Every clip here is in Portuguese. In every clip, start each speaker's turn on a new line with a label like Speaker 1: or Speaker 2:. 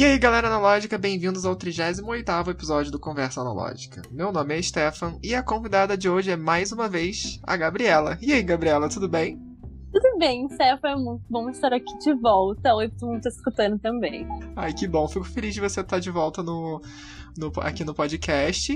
Speaker 1: E aí, galera analógica, bem-vindos ao 38º episódio do Conversa Analógica. Meu nome é Stefan e a convidada de hoje é mais uma vez a Gabriela. E aí, Gabriela, tudo bem?
Speaker 2: Tudo bem, Stefan, é muito bom estar aqui de volta. Oi, todo mundo tá escutando também.
Speaker 1: Ai, que bom, fico feliz de você estar de volta no, no, aqui no podcast.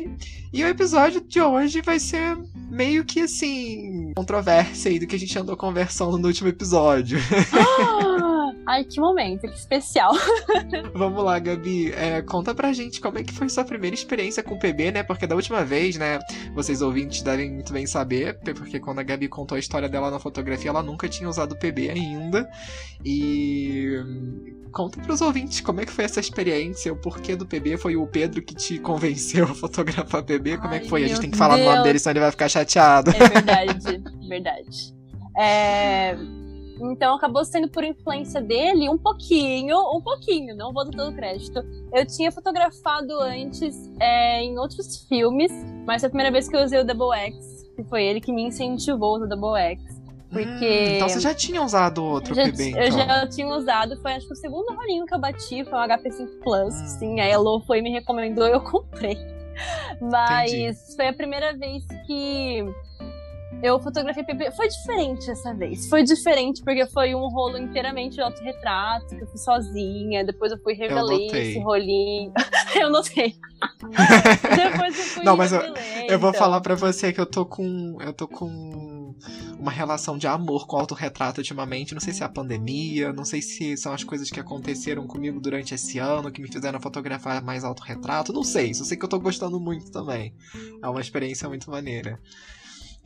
Speaker 1: E o episódio de hoje vai ser meio que assim, controvérsia aí do que a gente andou conversando no último episódio.
Speaker 2: Ah! Ai, que momento, que especial.
Speaker 1: Vamos lá, Gabi. É, conta pra gente como é que foi sua primeira experiência com o PB, né? Porque da última vez, né, vocês ouvintes devem muito bem saber, porque quando a Gabi contou a história dela na fotografia, ela nunca tinha usado o PB ainda. E conta pros ouvintes como é que foi essa experiência, o porquê do PB. Foi o Pedro que te convenceu a fotografar PB? Como
Speaker 2: Ai,
Speaker 1: é que foi? A gente tem que falar o nome
Speaker 2: Deus.
Speaker 1: dele, senão ele vai ficar chateado.
Speaker 2: É verdade, verdade. É, Então acabou sendo por influência dele um pouquinho, um pouquinho, não vou dar todo o crédito. Eu tinha fotografado antes é, em outros filmes, mas foi a primeira vez que eu usei o Double X, que foi ele que me incentivou no Double X. Porque.
Speaker 1: Hum, então você já tinha usado outro
Speaker 2: Eu já,
Speaker 1: PB,
Speaker 2: eu
Speaker 1: então.
Speaker 2: já tinha usado, foi acho que o segundo rolinho que eu bati, foi um HP5 Plus,
Speaker 1: Hum.
Speaker 2: sim, a Elo foi e me recomendou, eu comprei. Mas foi a primeira vez que eu fotografei PP. Foi diferente essa vez. Foi diferente porque foi um rolo inteiramente de autorretrato, que eu fiz sozinha. Depois eu fui revelei
Speaker 1: notei.
Speaker 2: esse rolinho. eu notei. Depois eu fui
Speaker 1: Não, mas eu- Eu vou
Speaker 2: então.
Speaker 1: falar pra você que eu tô com. Eu tô com uma relação de amor com o autorretrato ultimamente. Não sei se é a pandemia, não sei se são as coisas que aconteceram comigo durante esse ano que me fizeram fotografar mais autorretrato. Não sei, só sei que eu tô gostando muito também. É uma experiência muito maneira.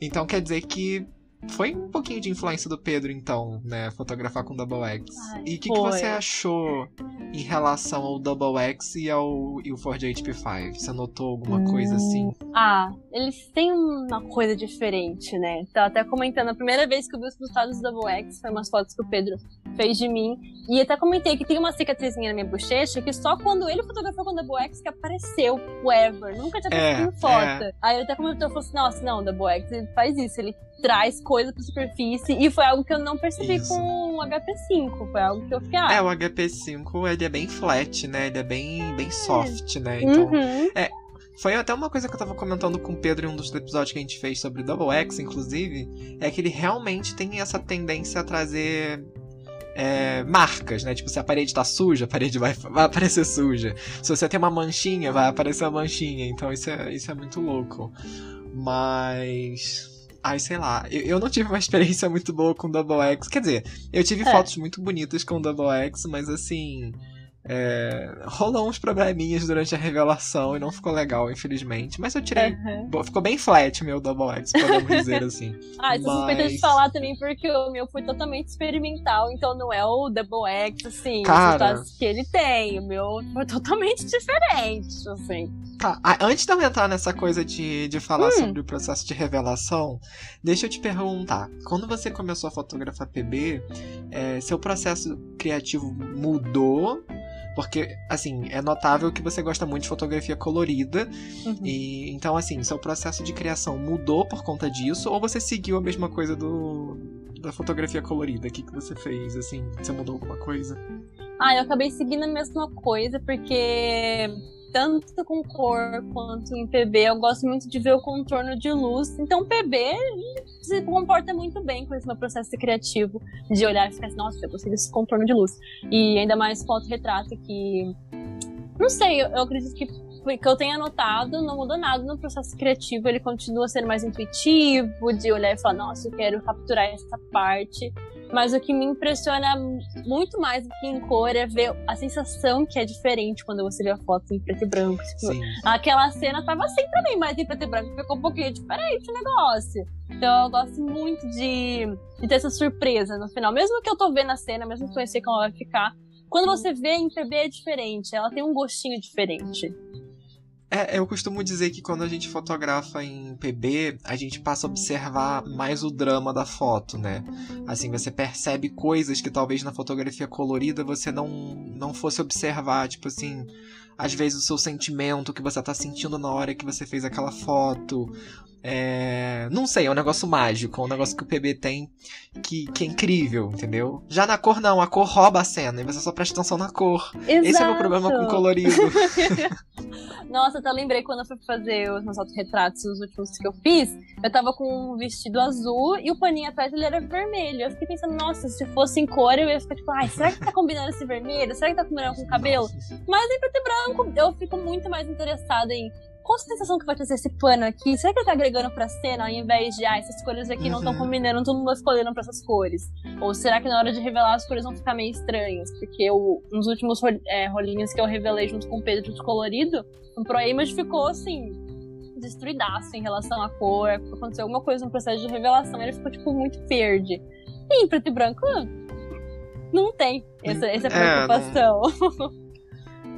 Speaker 1: Então quer dizer que foi um pouquinho de influência do Pedro, então, né? Fotografar com Double X.
Speaker 2: Ai,
Speaker 1: e o que, que você achou em relação ao Double X e ao e o Ford HP5? Você notou alguma coisa assim?
Speaker 2: Ah, eles têm uma coisa diferente, né? Tava até comentando, a primeira vez que eu vi os resultados do Double X foi umas fotos que o Pedro fez de mim. E até comentei que tem uma cicatrizinha na minha bochecha que só quando ele fotografou com o Double X que apareceu o Ever. Nunca tinha
Speaker 1: É,
Speaker 2: visto em foto. Aí ele até comentou, falou assim, nossa, não, o Double X ele faz isso, ele traz coisa pra superfície. E foi algo que eu não percebi
Speaker 1: Isso.
Speaker 2: com o HP5. Foi algo que eu fiquei, ah,
Speaker 1: É, o HP5 ele é bem flat, né? Ele é bem, bem soft, né? Então,
Speaker 2: uhum.
Speaker 1: foi até uma coisa que eu tava comentando com o Pedro em um dos episódios que a gente fez sobre Double X, inclusive, é que ele realmente tem essa tendência a trazer é, marcas, né? Tipo, se a parede tá suja, a parede vai, vai aparecer suja. Se você tem uma manchinha, vai aparecer a manchinha. Então isso é, isso é muito louco. Mas. Ai, sei lá. Eu, eu não tive uma experiência muito boa com Double X. Quer dizer, eu tive
Speaker 2: É.
Speaker 1: fotos muito bonitas com Double X, mas assim. É, rolou uns probleminhas durante a revelação e não ficou legal, infelizmente. Mas eu tirei.
Speaker 2: Uhum.
Speaker 1: Ficou bem flat meu Double X, podemos dizer assim.
Speaker 2: Ah, eu tô suspeita de
Speaker 1: Mas-
Speaker 2: falar também porque o meu foi totalmente experimental, então não é o Double X, assim,
Speaker 1: Cara.
Speaker 2: que ele tem. O meu foi totalmente diferente, assim.
Speaker 1: Tá, antes de eu entrar nessa coisa de, de falar
Speaker 2: Hum.
Speaker 1: sobre o processo de revelação, deixa eu te perguntar. Quando você começou a fotografar PB, é, seu processo criativo mudou? Porque, assim, é notável que você gosta muito de fotografia colorida.
Speaker 2: Uhum.
Speaker 1: E então, assim, seu processo de criação mudou por conta disso? Ou você seguiu a mesma coisa do da fotografia colorida? O que, que você fez? Assim, você mudou alguma coisa?
Speaker 2: Ah, eu acabei seguindo a mesma coisa, porque tanto com cor quanto em PB, eu gosto muito de ver o contorno de luz. Então, PB se comporta muito bem com esse meu processo criativo, de olhar e ficar assim, nossa, eu gostei desse contorno de luz. E ainda mais com autorretrato, que. Não sei, eu, acredito que que eu tenha notado, não mudou nada no processo criativo, ele continua sendo mais intuitivo, de olhar e falar, nossa, eu quero capturar essa parte. Mas o que me impressiona muito mais do que em cor é ver a sensação que é diferente quando você vê a foto em preto e branco. Tipo,
Speaker 1: Sim.
Speaker 2: Aquela cena tava assim também, mas em preto e branco ficou um pouquinho diferente o negócio. Então eu gosto muito de, de ter essa surpresa no final. Mesmo que eu tô vendo a cena, mesmo que eu sei como ela vai ficar. Quando você vê em PB é diferente, ela tem um gostinho diferente.
Speaker 1: É, eu costumo dizer que quando a gente fotografa em PB, a gente passa a observar mais o drama da foto, né? Assim, você percebe coisas que talvez na fotografia colorida você não, não fosse observar, tipo assim, às vezes o seu sentimento que você tá sentindo na hora que você fez aquela foto. É... Não sei, é um negócio mágico, é um negócio que o PB tem que, que é incrível, entendeu? Já na cor não, a cor rouba a cena e você só presta atenção na cor.
Speaker 2: Exato.
Speaker 1: Esse é o meu problema com colorido.
Speaker 2: Nossa, até lembrei quando eu fui fazer os meus autorretratos, os últimos que eu fiz, eu tava com um vestido azul e o paninho atrás ele era vermelho. Eu fiquei pensando, nossa, se fosse em cor, eu ia ficar tipo, ai, será que tá combinando esse vermelho? Será que tá combinando com o cabelo?
Speaker 1: Nossa.
Speaker 2: Mas em preto e branco, eu fico muito mais interessada em qual a sensação que vai trazer esse pano aqui? Será que ele tá agregando pra cena ao invés de, ah, essas cores aqui não estão
Speaker 1: Uhum.
Speaker 2: combinando, todo mundo escolhendo pra essas cores? Ou será que na hora de revelar as cores vão ficar meio estranhas? Porque eu, nos últimos é, rolinhos que eu revelei junto com o Pedro de colorido, o Pro Image ficou assim, destruidaço em relação à cor. Aconteceu alguma coisa no processo de revelação, ele ficou, tipo, muito verde. E em preto e branco, não tem essa, essa
Speaker 1: É, não-
Speaker 2: preocupação.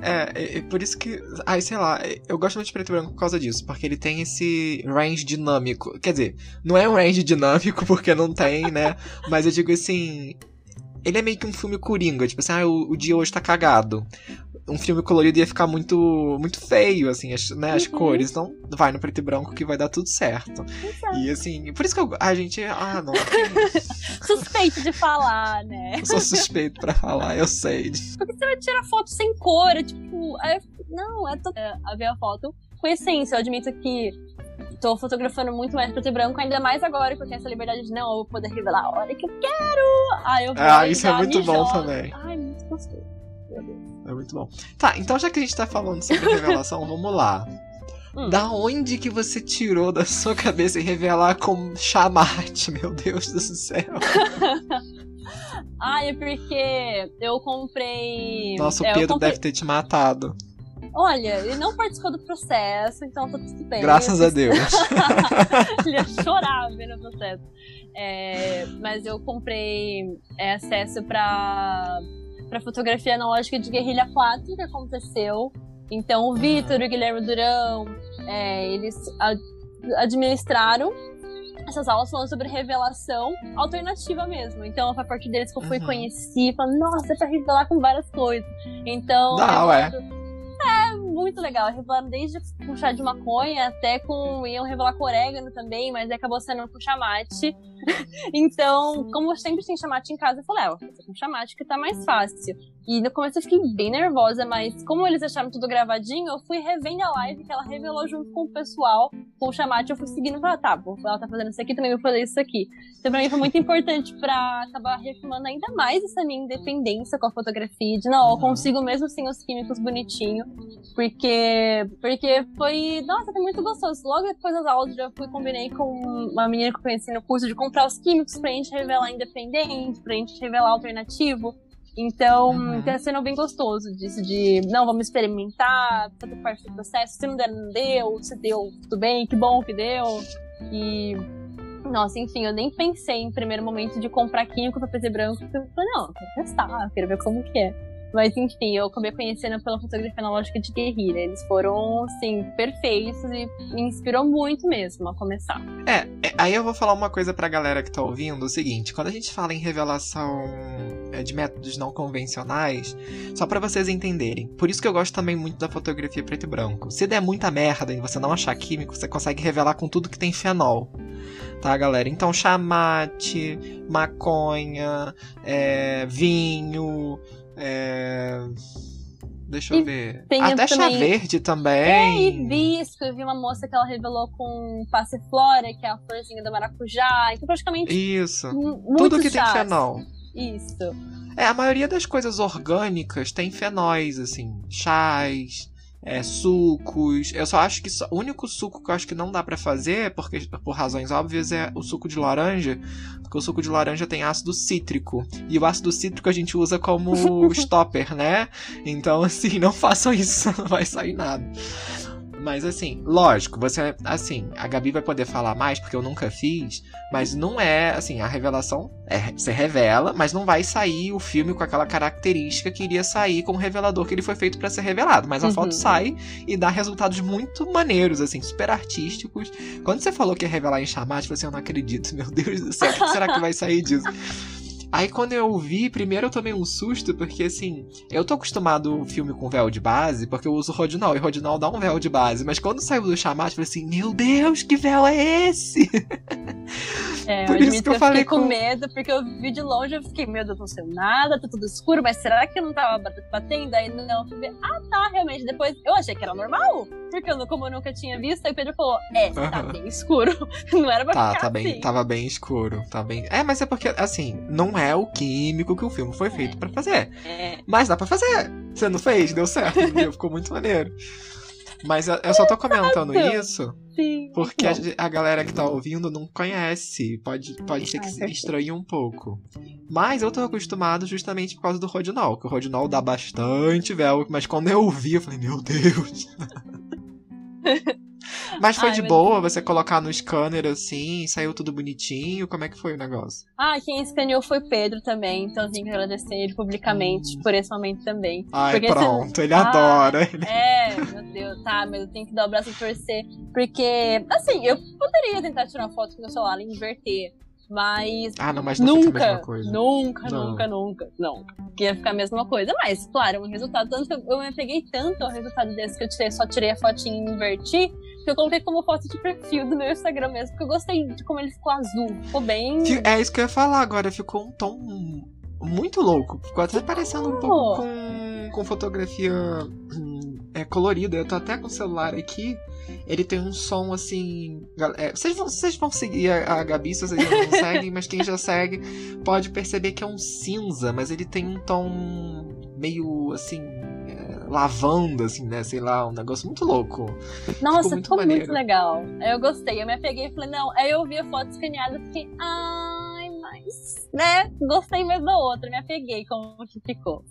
Speaker 1: É, é, por isso que. Ai, sei lá, eu gosto muito de preto e branco por causa disso, porque ele tem esse range dinâmico. Quer dizer, não é um range dinâmico, porque não tem, né? Mas eu digo assim. Ele é meio que um filme coringa, tipo assim, ah, o, o dia hoje tá cagado. Um filme colorido ia ficar muito muito feio, assim, as, né, as
Speaker 2: Uhum.
Speaker 1: cores. Então, vai no preto e branco que vai dar tudo certo. E assim, por isso que eu. A gente. Ah, não.
Speaker 2: Suspeito de falar, né?
Speaker 1: Eu sou suspeito pra falar, eu sei.
Speaker 2: Porque você vai tirar foto sem cor, é tipo. fico, não, é to... é, a ver a foto com essência. Eu admito que tô fotografando muito mais preto e branco, ainda mais agora que eu tenho essa liberdade de não, eu vou poder revelar a hora que eu quero. Aí eu vou
Speaker 1: Ah, isso é muito bom também.
Speaker 2: Ai, muito gostoso.
Speaker 1: É muito bom. Tá, então já que a gente tá falando sobre revelação, vamos lá.
Speaker 2: Hum.
Speaker 1: Da onde que você tirou da sua cabeça e revelar com chamate, meu Deus do céu?
Speaker 2: Ai, é porque eu comprei.
Speaker 1: Nossa, o
Speaker 2: é,
Speaker 1: Pedro
Speaker 2: comprei-
Speaker 1: deve ter te matado.
Speaker 2: Olha, ele não participou do processo, então tá tudo bem.
Speaker 1: Graças
Speaker 2: Eu
Speaker 1: a Deus.
Speaker 2: ele ia chorar vendo o processo. É, mas eu comprei é, acesso pra, pra fotografia analógica de Guerrilha 4 que aconteceu. Então o Vitor e o Guilherme Durão, é, eles administraram essas aulas falando sobre revelação alternativa mesmo. Então foi a partir deles que eu fui
Speaker 1: Uhum.
Speaker 2: conhecer, falando, nossa, é pra revelar com várias coisas. Então.
Speaker 1: Dá, ué.
Speaker 2: revelando- É, muito legal. Revelaram desde com chá de maconha até com. iam revelar com orégano também, mas acabou sendo com chamate. então, como eu sempre tem chamate em casa, eu falei, é, vou fazer com chamate que tá mais fácil. E no começo eu fiquei bem nervosa, mas como eles acharam tudo gravadinho, eu fui revendo a live que ela revelou junto com o pessoal, com o chamate, eu fui seguindo e falei, tá, vou- ela tá fazendo isso aqui, também vou fazer isso aqui. Então pra mim foi muito importante pra acabar reafirmando ainda mais essa minha independência com a fotografia, de não, eu consigo mesmo sem os químicos bonitinho, porque, porque foi, nossa, foi muito gostoso. Logo depois das aulas eu fui combinei com uma menina que eu conheci no curso de comprar os químicos pra gente revelar independente, pra gente revelar alternativo. Então,
Speaker 1: Uhum.
Speaker 2: tá sendo bem gostoso disso de, não, vamos experimentar, fazer parte do processo. Se não der, não deu. Se deu, tudo bem, que bom que deu. E, nossa, enfim, eu nem pensei em primeiro momento de comprar químico pra e branco, porque eu falei, não, quero testar, quero ver como que é. Mas enfim, eu acabei conhecendo pela fotografia analógica de guerrilha. Eles foram, assim, perfeitos e me inspirou muito mesmo a começar.
Speaker 1: É, é, aí eu vou falar uma coisa pra galera que tá ouvindo, o seguinte, quando a gente fala em revelação é, de métodos não convencionais, só pra vocês entenderem, por isso que eu gosto também muito da fotografia preto e branco. Se der muita merda e você não achar químico, você consegue revelar com tudo que tem fenol. Tá, galera? Então, chamate, maconha, é, vinho, é, Deixa eu
Speaker 2: E
Speaker 1: ver.
Speaker 2: tem
Speaker 1: Até chá
Speaker 2: também-
Speaker 1: verde
Speaker 2: É,
Speaker 1: também.
Speaker 2: hibisco, eu vi uma moça que ela revelou com passiflora, que é a florzinha da maracujá. Então, praticamente,
Speaker 1: Isso. Tudo que tem
Speaker 2: chás.
Speaker 1: fenol.
Speaker 2: Isso.
Speaker 1: É, a maioria das coisas orgânicas tem fenóis, assim, chás, é, sucos. Eu só acho que só- o único suco que eu acho que não dá pra fazer, porque por razões óbvias, é o suco de laranja, porque o suco de laranja tem ácido cítrico. E o ácido cítrico a gente usa como stopper, né? Então, assim, não façam isso, não vai sair nada. Mas assim, lógico, você assim, a Gabi vai poder falar mais porque eu nunca fiz, mas não é assim, a revelação é, você revela, mas não vai sair o filme com aquela característica que iria sair com o revelador que ele foi feito pra ser revelado, mas a
Speaker 2: Uhum.
Speaker 1: foto sai e dá resultados muito maneiros assim, super artísticos. Quando você falou que ia revelar em chamate, eu falei assim, eu não acredito, meu Deus do céu, o que será que vai sair disso? Aí quando eu vi, primeiro eu tomei um susto, porque assim, eu tô acostumado ao filme com véu de base, porque eu uso Rodinal, e Rodinal dá um véu de base. Mas quando saiu do chamate, eu falei assim, meu Deus, que véu é esse?
Speaker 2: É, Por isso que eu, eu falei com... com medo, porque eu vi de longe, eu fiquei, meu Deus, não sei nada, tá tudo escuro, mas será que eu não tava batendo? Aí não, eu falei, ah tá, realmente. Depois eu achei que era normal, porque eu, como eu nunca tinha visto, aí o Pedro falou, é, tá bem escuro. não era pra
Speaker 1: tá,
Speaker 2: ficar
Speaker 1: tá
Speaker 2: assim.
Speaker 1: bem, Tava bem escuro, tá bem... É, mas é porque, assim, não é o químico que o filme foi feito é. para fazer. É. Mas dá pra fazer. Você não fez? Deu certo, Ficou muito maneiro. Mas eu só tô comentando isso
Speaker 2: Sim.
Speaker 1: porque a, a, galera que tá ouvindo não conhece. Pode, pode ser que se estranhe um pouco. Mas eu tô acostumado justamente por causa do Rodinol, que o Rodinol dá bastante véu, mas quando eu ouvi, eu falei, meu Deus. Mas foi Ai, de boa você colocar no scanner assim, saiu tudo bonitinho? Como é que foi o negócio?
Speaker 2: Ah, quem escaneou foi Pedro também, então eu tenho que agradecer ele publicamente hum. por esse momento também.
Speaker 1: Ai, Porque pronto, ele ah, adora.
Speaker 2: É, meu Deus, tá, mas eu tenho que dar o braço e torcer. Porque, assim, eu poderia tentar tirar uma foto com meu celular e inverter. Mas.
Speaker 1: Ah, não, mas não
Speaker 2: nunca,
Speaker 1: fica a mesma coisa.
Speaker 2: Nunca, não. nunca, nunca. Não. Que ia ficar a mesma coisa. Mas, claro, o resultado. Tanto que eu, eu me peguei tanto ao resultado desse que eu tirei, só tirei a fotinha e inverti. Que eu coloquei como foto de perfil do meu Instagram mesmo. Porque eu gostei de como ele ficou azul. Ficou bem.
Speaker 1: É isso que eu ia falar agora. Ficou um tom muito louco. Ficou até parecendo um pouco com, com fotografia é, colorida. Eu tô até com o celular aqui. Ele tem um som assim. É, vocês, vão, vocês vão seguir a, a Gabi se vocês não seguem, mas quem já segue pode perceber que é um cinza, mas ele tem um tom meio assim. É, lavanda, assim, né? Sei lá, um negócio muito louco.
Speaker 2: Nossa, ficou muito, ficou muito legal. Eu gostei. Eu me apeguei e falei, não. Aí eu vi a foto escaneada e fiquei, ai, mas, né? Gostei mesmo da outra. Me apeguei como que ficou.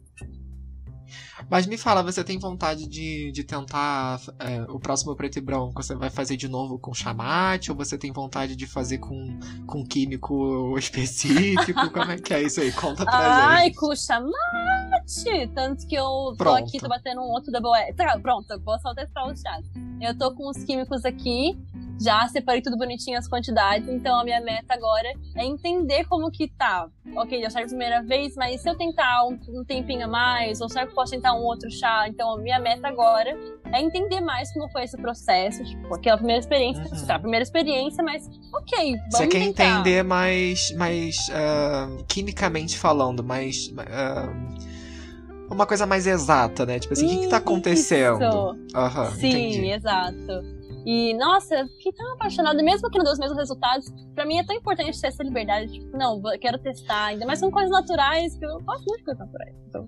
Speaker 1: Mas me fala, você tem vontade de, de tentar é, o próximo preto e branco? Você vai fazer de novo com chamate? Ou você tem vontade de fazer com, com químico específico? Como é que é isso aí? Conta pra
Speaker 2: Ai,
Speaker 1: gente.
Speaker 2: Ai, com chamate! Tanto que eu Pronto. tô aqui, tô batendo um outro double E. Tá, pronto, vou só testar o chat. Eu tô com os químicos aqui já separei tudo bonitinho as quantidades, então a minha meta agora é entender como que tá. Ok, deu certo a primeira vez, mas se eu tentar um, um tempinho a mais, ou eu posso tentar um outro chá? Então a minha meta agora é entender mais como foi esse processo, tipo, aquela primeira experiência, uhum. tá, a primeira experiência, mas ok, vamos
Speaker 1: Você quer
Speaker 2: tentar.
Speaker 1: entender mais, mais uh, quimicamente falando, mais... Uh uma coisa mais exata, né? Tipo assim, o que, que tá acontecendo?
Speaker 2: Uhum, Sim, entendi. exato. E, nossa, fiquei tão apaixonada, mesmo que não deu os mesmos resultados. Pra mim é tão importante ter essa liberdade. Tipo, não, quero testar, ainda mais com coisas naturais, que eu gosto muito de coisas naturais. Então.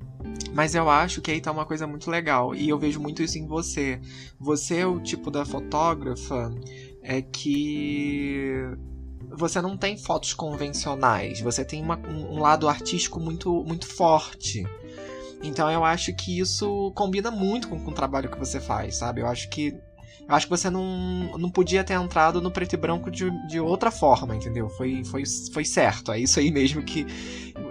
Speaker 1: Mas eu acho que aí tá uma coisa muito legal. E eu vejo muito isso em você. Você é o tipo da fotógrafa é que você não tem fotos convencionais, você tem uma, um, lado artístico muito, muito forte. Então eu acho que isso combina muito com, com, o trabalho que você faz, sabe? Eu acho que eu acho que você não, não podia ter entrado no preto e branco de, de outra forma, entendeu? Foi, foi, foi certo. É isso aí mesmo que.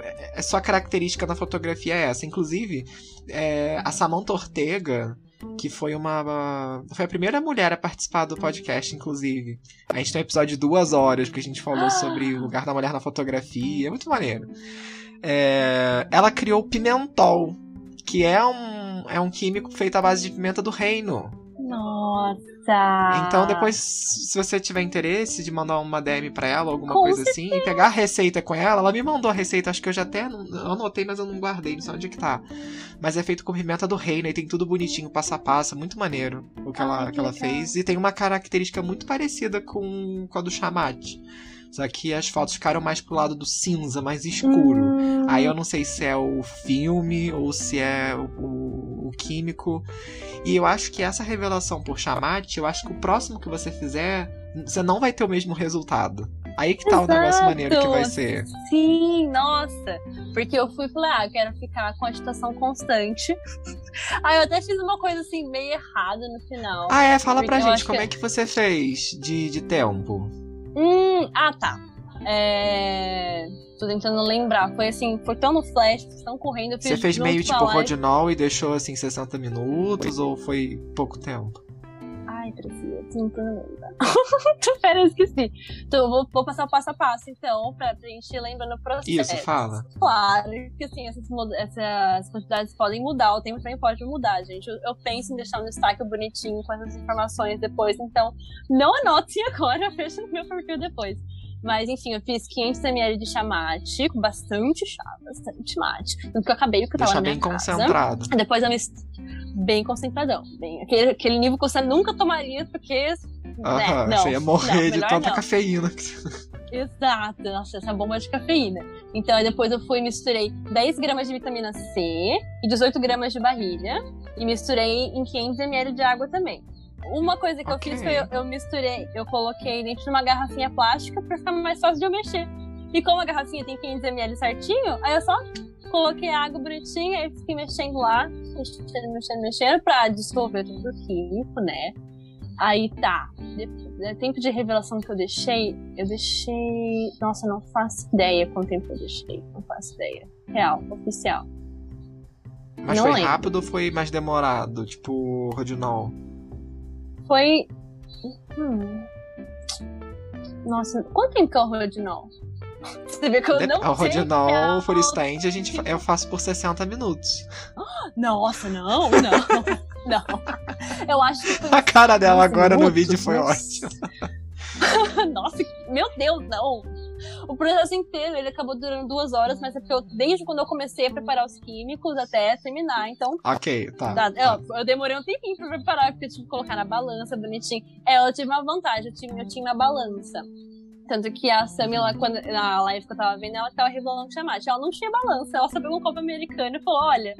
Speaker 1: É, é sua característica na fotografia é essa. Inclusive, é, a Samantha Ortega, que foi uma. Foi a primeira mulher a participar do podcast, inclusive. A gente tem um episódio de duas horas, que a gente falou sobre o lugar da mulher na fotografia. É muito maneiro. É, ela criou o pimentol, que é um, é um químico feito à base de pimenta do reino.
Speaker 2: Nossa!
Speaker 1: Então depois, se você tiver interesse de mandar uma DM pra ela, alguma com coisa certeza. assim, pegar a receita com ela, ela me mandou a receita, acho que eu já até anotei, mas eu não guardei, não sei onde é que tá. Mas é feito com pimenta do reino e tem tudo bonitinho, passo a passo, muito maneiro o que, ela, que, que ela fez. E tem uma característica muito parecida com, com a do chamate. Só que as fotos ficaram mais pro lado do cinza, mais escuro. Hum. Aí eu não sei se é o filme ou se é o, o, o químico. E eu acho que essa revelação por chamate, eu acho que o próximo que você fizer, você não vai ter o mesmo resultado. Aí que tá Exato. o negócio maneiro que vai ser.
Speaker 2: Sim, nossa. Porque eu fui e falei, ah, eu quero ficar com agitação constante. Aí eu até fiz uma coisa assim, meio errada no final.
Speaker 1: Ah, é? Fala pra gente como que... é que você fez de, de tempo.
Speaker 2: Hum, ah, tá. É... Tô tentando lembrar. Foi assim, foi tão no flash, tão correndo.
Speaker 1: Você fez meio tipo rodinol e deixou assim 60 minutos foi. ou foi pouco tempo?
Speaker 2: Ai, Priscila, tu não tá lembra. Pera, eu esqueci. Então, vou, vou, passar o passo a passo, então, pra, pra gente lembrando o processo.
Speaker 1: Isso, fala.
Speaker 2: Claro, que assim, essas, essas quantidades podem mudar, o tempo também pode mudar, gente. Eu, eu penso em deixar um destaque bonitinho com essas informações depois, então não anotem agora, fecha no meu perfil depois. Mas enfim, eu fiz 500ml de chamate, com bastante chá, bastante mate. Tanto que eu acabei porque eu tava
Speaker 1: Deixa
Speaker 2: bem
Speaker 1: concentrado.
Speaker 2: Depois eu me... Bem concentradão. Bem, aquele, aquele nível que você nunca tomaria, porque.
Speaker 1: Aham, né, não, você ia morrer não, de tanta não. cafeína.
Speaker 2: Exato, nossa, essa bomba de cafeína. Então, depois eu fui e misturei 10 gramas de vitamina C e 18 gramas de barrilha. E misturei em 500 ml de água também. Uma coisa que okay. eu fiz foi eu, eu, misturei, eu coloquei dentro de uma garrafinha plástica pra ficar mais fácil de eu mexer. E como a garrafinha tem 500 ml certinho, aí eu só coloquei água bonitinha e fiquei mexendo lá, mexendo, mexendo, mexendo pra dissolver tudo o químico, né? Aí tá. Depois, tempo de revelação que eu deixei, eu deixei. Nossa, não faço ideia quanto tempo eu deixei. Não faço ideia. Real, oficial.
Speaker 1: Mas não foi lembro. rápido ou foi mais demorado? Tipo, Rodinol?
Speaker 2: Foi. Hum. Nossa, quanto tempo que é o Rodinol? Você vê que eu não
Speaker 1: O Rodinol, é for stand, a gente, eu faço por 60 minutos.
Speaker 2: Nossa, não, não. Não. Eu acho que.
Speaker 1: A cara dela agora minutos, no vídeo foi ótima.
Speaker 2: Nossa, meu Deus, não. O processo inteiro ele acabou durando duas horas, mas é porque eu, desde quando eu comecei a preparar os químicos até terminar, então.
Speaker 1: Ok, tá.
Speaker 2: tá eu, eu, demorei um tempinho pra preparar, porque eu tive que colocar na balança bonitinho. É, eu tive uma vantagem, eu tinha, eu tinha uma balança. Tanto que a Sammy, lá, quando, na live que eu tava vendo, ela tava revelando chamate. Ela não tinha balança, ela sabia um copo americano e falou: olha.